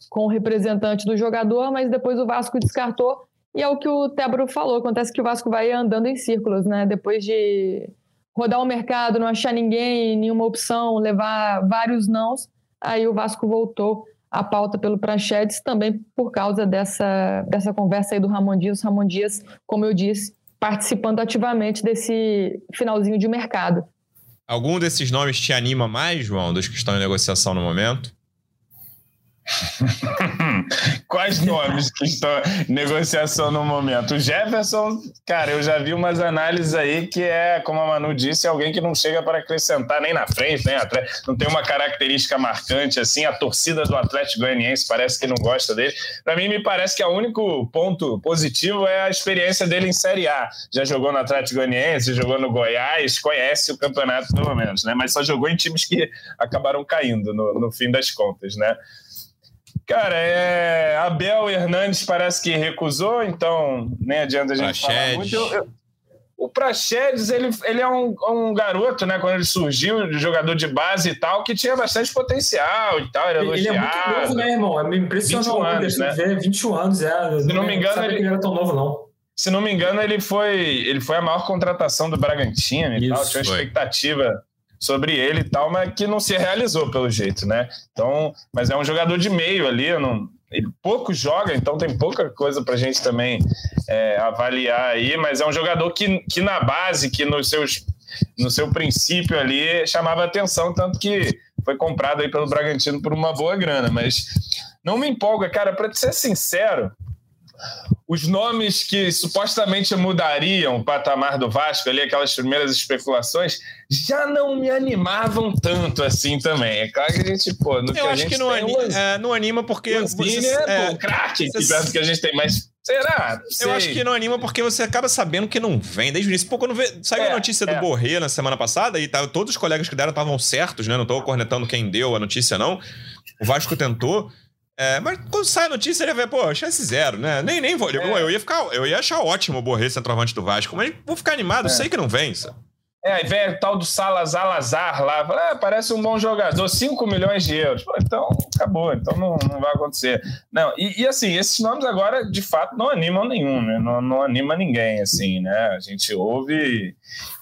com o representante do jogador, mas depois o Vasco descartou. E é o que o Tébaro falou, acontece que o Vasco vai andando em círculos, né? Depois de rodar o mercado, não achar ninguém, nenhuma opção, levar vários nãos, aí o Vasco voltou à pauta pelo Prachedes também por causa dessa, dessa conversa aí do Ramon Dias. Ramon Dias, como eu disse, participando ativamente desse finalzinho de mercado. Algum desses nomes te anima mais, João, dos que estão em negociação no momento? Quais nomes que estão em negociação no momento? O Jefferson, cara, eu já vi umas análises aí que é, como a Manu disse, alguém que não chega para acrescentar nem na frente, nem atrás, não tem uma característica marcante assim. A torcida do Atlético Goianiense parece que não gosta dele. Para mim, me parece que o único ponto positivo é a experiência dele em Série A. Já jogou no Atlético Goianiense, jogou no Goiás, conhece o campeonato pelo menos, né? Mas só jogou em times que acabaram caindo no, no fim das contas, né? Cara, é... Abel Hernandes parece que recusou, então nem adianta a gente Praxedes. falar muito. Eu, eu... O Praxedes, ele, ele é um, um, garoto, né? Quando ele surgiu, jogador de base e tal, que tinha bastante potencial e tal. Era ele, ele é muito novo, né, irmão? É impressionante. 21 anos, né? Ver, 21 anos, é. Se não, me engano, ele... ele era tão novo, não. Se não me engano, ele foi, ele foi a maior contratação do Bragantino e Isso, tal. Tinha uma expectativa sobre ele e tal, mas que não se realizou pelo jeito, né? Então, mas é um jogador de meio ali, não, ele pouco joga, então tem pouca coisa para a gente também é, avaliar aí, mas é um jogador que, que na base, que nos seus, no seu princípio ali chamava atenção, tanto que foi comprado aí pelo Bragantino por uma boa grana, mas não me empolga, cara, para ser sincero, os nomes que supostamente mudariam o patamar do Vasco, ali, aquelas primeiras especulações, já não me animavam tanto assim também. É claro que a gente, pô, no Eu que acho gente que não, ani é, não anima porque. Você, é, é craque, que perto que a gente tem, mas. Será? Eu acho que não anima porque você acaba sabendo que não vem desde o início. Pô, quando vê, saiu é, a notícia do é. Borré na semana passada e tá, todos os colegas que deram estavam certos, né? Não tô cornetando quem deu a notícia, não. O Vasco tentou. É, mas quando sai a notícia, ele vai pô, chance zero, né? Nem, nem vou. É. Eu, ia ficar, eu ia achar ótimo o Borré centroavante do Vasco, mas vou ficar animado, é. sei que não vence. É, aí vem o tal do Salazar Lazar lá, fala, ah, parece um bom jogador, 5 milhões de euros. Pô, então, acabou, então não, não vai acontecer. Não, e, e, assim, esses nomes agora, de fato, não animam nenhum, né? Não, não anima ninguém, assim, né? A gente ouve e,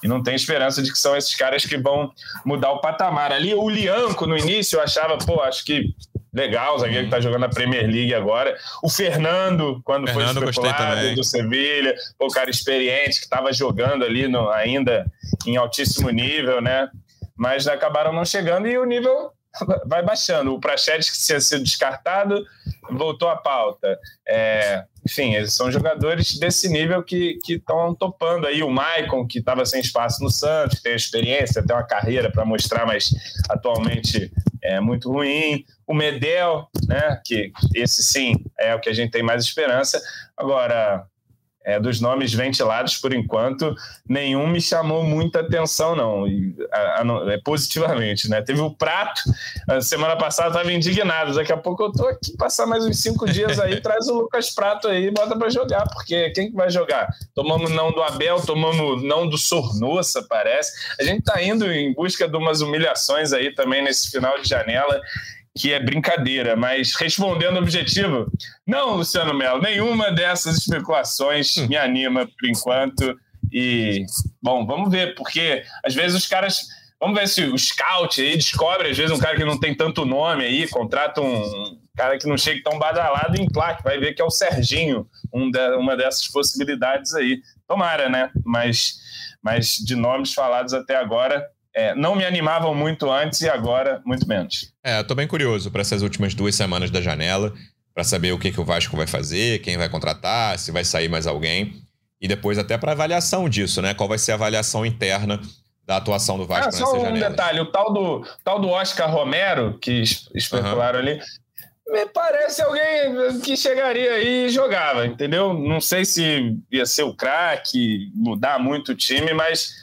e, não tem esperança de que são esses caras que vão mudar o patamar. Ali, o Lianco, no início, eu achava, pô, acho que legal, o zagueiro que tá jogando na Premier League agora. O Fernando, quando Fernando, foi especulado do Sevilha, o cara experiente que estava jogando ali no, ainda em altíssimo nível, né? Mas acabaram não chegando e o nível vai baixando. O Prachedes, que tinha sido descartado, voltou à pauta. É, enfim, são jogadores desse nível que estão topando aí. O Maicon, que estava sem espaço no Santos, tem experiência, tem uma carreira para mostrar, mas atualmente é muito ruim. O Medel, né, que esse sim é o que a gente tem mais esperança. Agora, é, dos nomes ventilados por enquanto, nenhum me chamou muita atenção, não, e, a, a, é, positivamente, né? Teve o Prato, semana passada estava indignado, daqui a pouco eu tô aqui, passar mais uns cinco dias aí, traz o Lucas Prato aí e bota para jogar, porque quem que vai jogar? Tomamos não do Abel, tomamos não do Sornossa, parece. A gente está indo em busca de umas humilhações aí também nesse final de janela, que é brincadeira, mas respondendo o objetivo, não, Luciano Melo, nenhuma dessas especulações hum. me anima por enquanto. E, bom, vamos ver, porque às vezes os caras. Vamos ver se o scout aí descobre, às vezes, um cara que não tem tanto nome aí, contrata um cara que não chega tão badalado em plaque, vai ver que é o Serginho, um de, uma dessas possibilidades aí. Tomara, né? Mas, mas de nomes falados até agora, é, não me animavam muito antes e agora muito menos. É, eu tô bem curioso para essas últimas duas semanas da janela, para saber o que, que o Vasco vai fazer, quem vai contratar, se vai sair mais alguém. E depois até para avaliação disso, né? Qual vai ser a avaliação interna da atuação do Vasco ah, nessa janela. Só um detalhe, o tal do, tal do Oscar Romero, que especularam uhum. ali, me parece alguém que chegaria aí e jogava, entendeu? Não sei se ia ser o craque, mudar muito o time, mas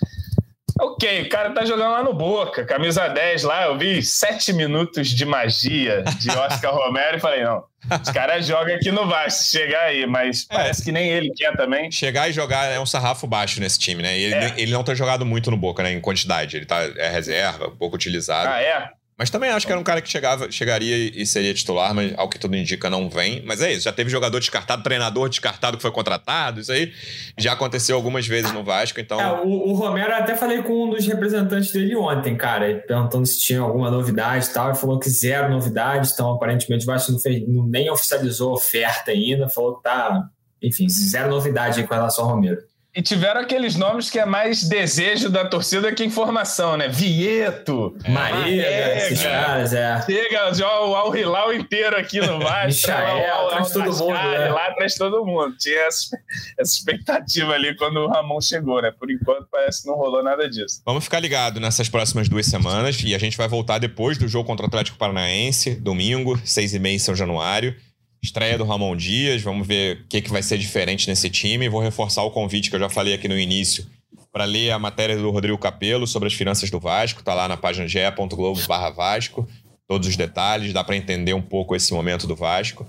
Ok, o cara tá jogando lá no Boca, camisa 10 lá, eu vi sete minutos de magia de Oscar Romero e falei, não, Os caras jogam aqui no Vasco, chegar aí, mas é. parece que nem ele quer também. Chegar e jogar é um sarrafo baixo nesse time, né? Ele, é. ele não tem jogado muito no Boca, né? Em quantidade. Ele tá, é reserva, pouco utilizado. Ah, é? Mas também acho que era um cara que chegava, chegaria e seria titular, mas ao que tudo indica não vem. Mas é isso, já teve jogador descartado, treinador descartado que foi contratado, isso aí já aconteceu algumas vezes no Vasco, então... É, o, o, Romero, até falei com um dos representantes dele ontem, cara, perguntando se tinha alguma novidade e tal, ele falou que zero novidade, então aparentemente o Vasco não fez, nem oficializou a oferta ainda, falou que tá, enfim, zero novidade com relação ao Romero. E tiveram aqueles nomes que é mais desejo da torcida que informação, né? Vieto, Maria, esses caras, é. Chega já o Al Hilal inteiro aqui no Vasco. Michael, traz todo mundo. Né? Lá traz todo mundo. Tinha essa, essa, expectativa ali quando o Ramon chegou, né? Por enquanto parece que não rolou nada disso. Vamos ficar ligado nessas próximas duas semanas e a gente vai voltar depois do jogo contra o Atlético Paranaense, domingo, seis e meia em São Januário. Estreia do Ramon Dias, vamos ver o que, que vai ser diferente nesse time. Vou reforçar o convite que eu já falei aqui no início para ler a matéria do Rodrigo Capello sobre as finanças do Vasco. Está lá na página ge.globo Vasco. Todos os detalhes, dá para entender um pouco esse momento do Vasco.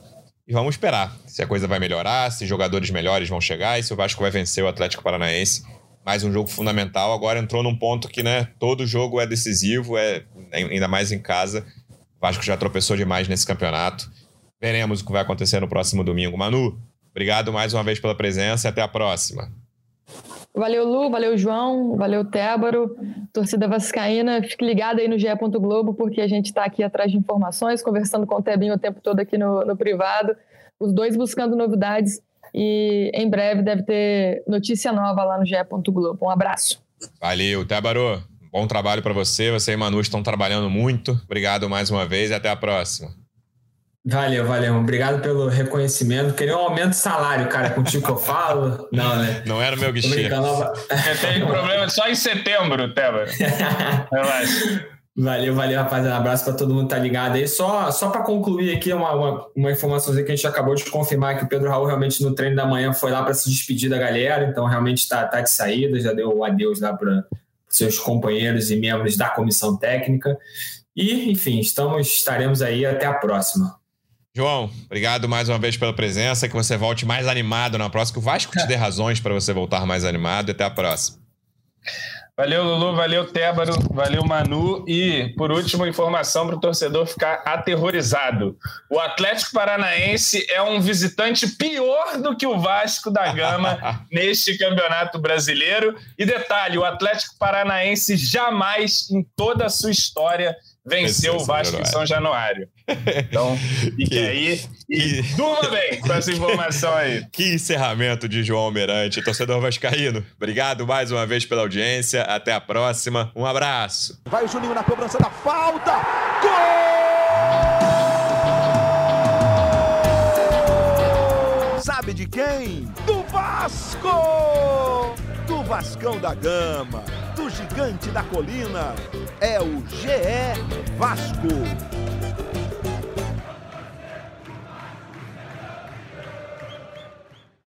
E vamos esperar se a coisa vai melhorar, se jogadores melhores vão chegar e se o Vasco vai vencer o Atlético Paranaense. Mais um jogo fundamental. Agora entrou num ponto que né, todo jogo é decisivo, é ainda mais em casa. O Vasco já tropeçou demais nesse campeonato. Veremos o que vai acontecer no próximo domingo. Manu, obrigado mais uma vez pela presença e até a próxima. Valeu, Lu, valeu, João, valeu, Tébaro, torcida vascaína. Fique ligado aí no GE. Globo, porque a gente está aqui atrás de informações, conversando com o Tebinho o tempo todo aqui no, no privado, os dois buscando novidades e em breve deve ter notícia nova lá no GE. Globo. Um abraço. Valeu, Tébaro. Bom trabalho para você. Você e Manu estão trabalhando muito. Obrigado mais uma vez e até a próxima. Valeu, valeu. Obrigado pelo reconhecimento. Queria um aumento de salário, cara, contigo que eu falo. Não, né? Não era meu guichê. Você tem problema só em setembro, Teba. Relaxa. Valeu, valeu, rapaziada. Um abraço para todo mundo que tá ligado aí. Só, só para concluir aqui, uma, uma, uma informação que a gente acabou de confirmar que o Pedro Raul realmente no treino da manhã foi lá para se despedir da galera, então realmente está tá de saída, já deu o adeus lá para seus companheiros e membros da comissão técnica. E, enfim, estamos, estaremos aí até a próxima. João, obrigado mais uma vez pela presença. Que você volte mais animado na próxima. Que o Vasco te dê razões para você voltar mais animado. E até a próxima. Valeu, Lulu. Valeu, Tébaro. Valeu, Manu. E, por último, informação para o torcedor ficar aterrorizado. O Atlético Paranaense é um visitante pior do que o Vasco da Gama neste campeonato brasileiro. E detalhe: o Atlético Paranaense jamais, em toda a sua história, venceu o Vasco em São Januário. Então, fique aí e durma bem com essa informação aí. Que encerramento de João Almirante, torcedor vascaíno. Obrigado mais uma vez pela audiência. Até a próxima. Um abraço. Vai o Juninho na cobrança da falta. Gol! Sabe de quem? Do Vasco! Do Vascão da Gama do gigante da colina. É o GE Vasco.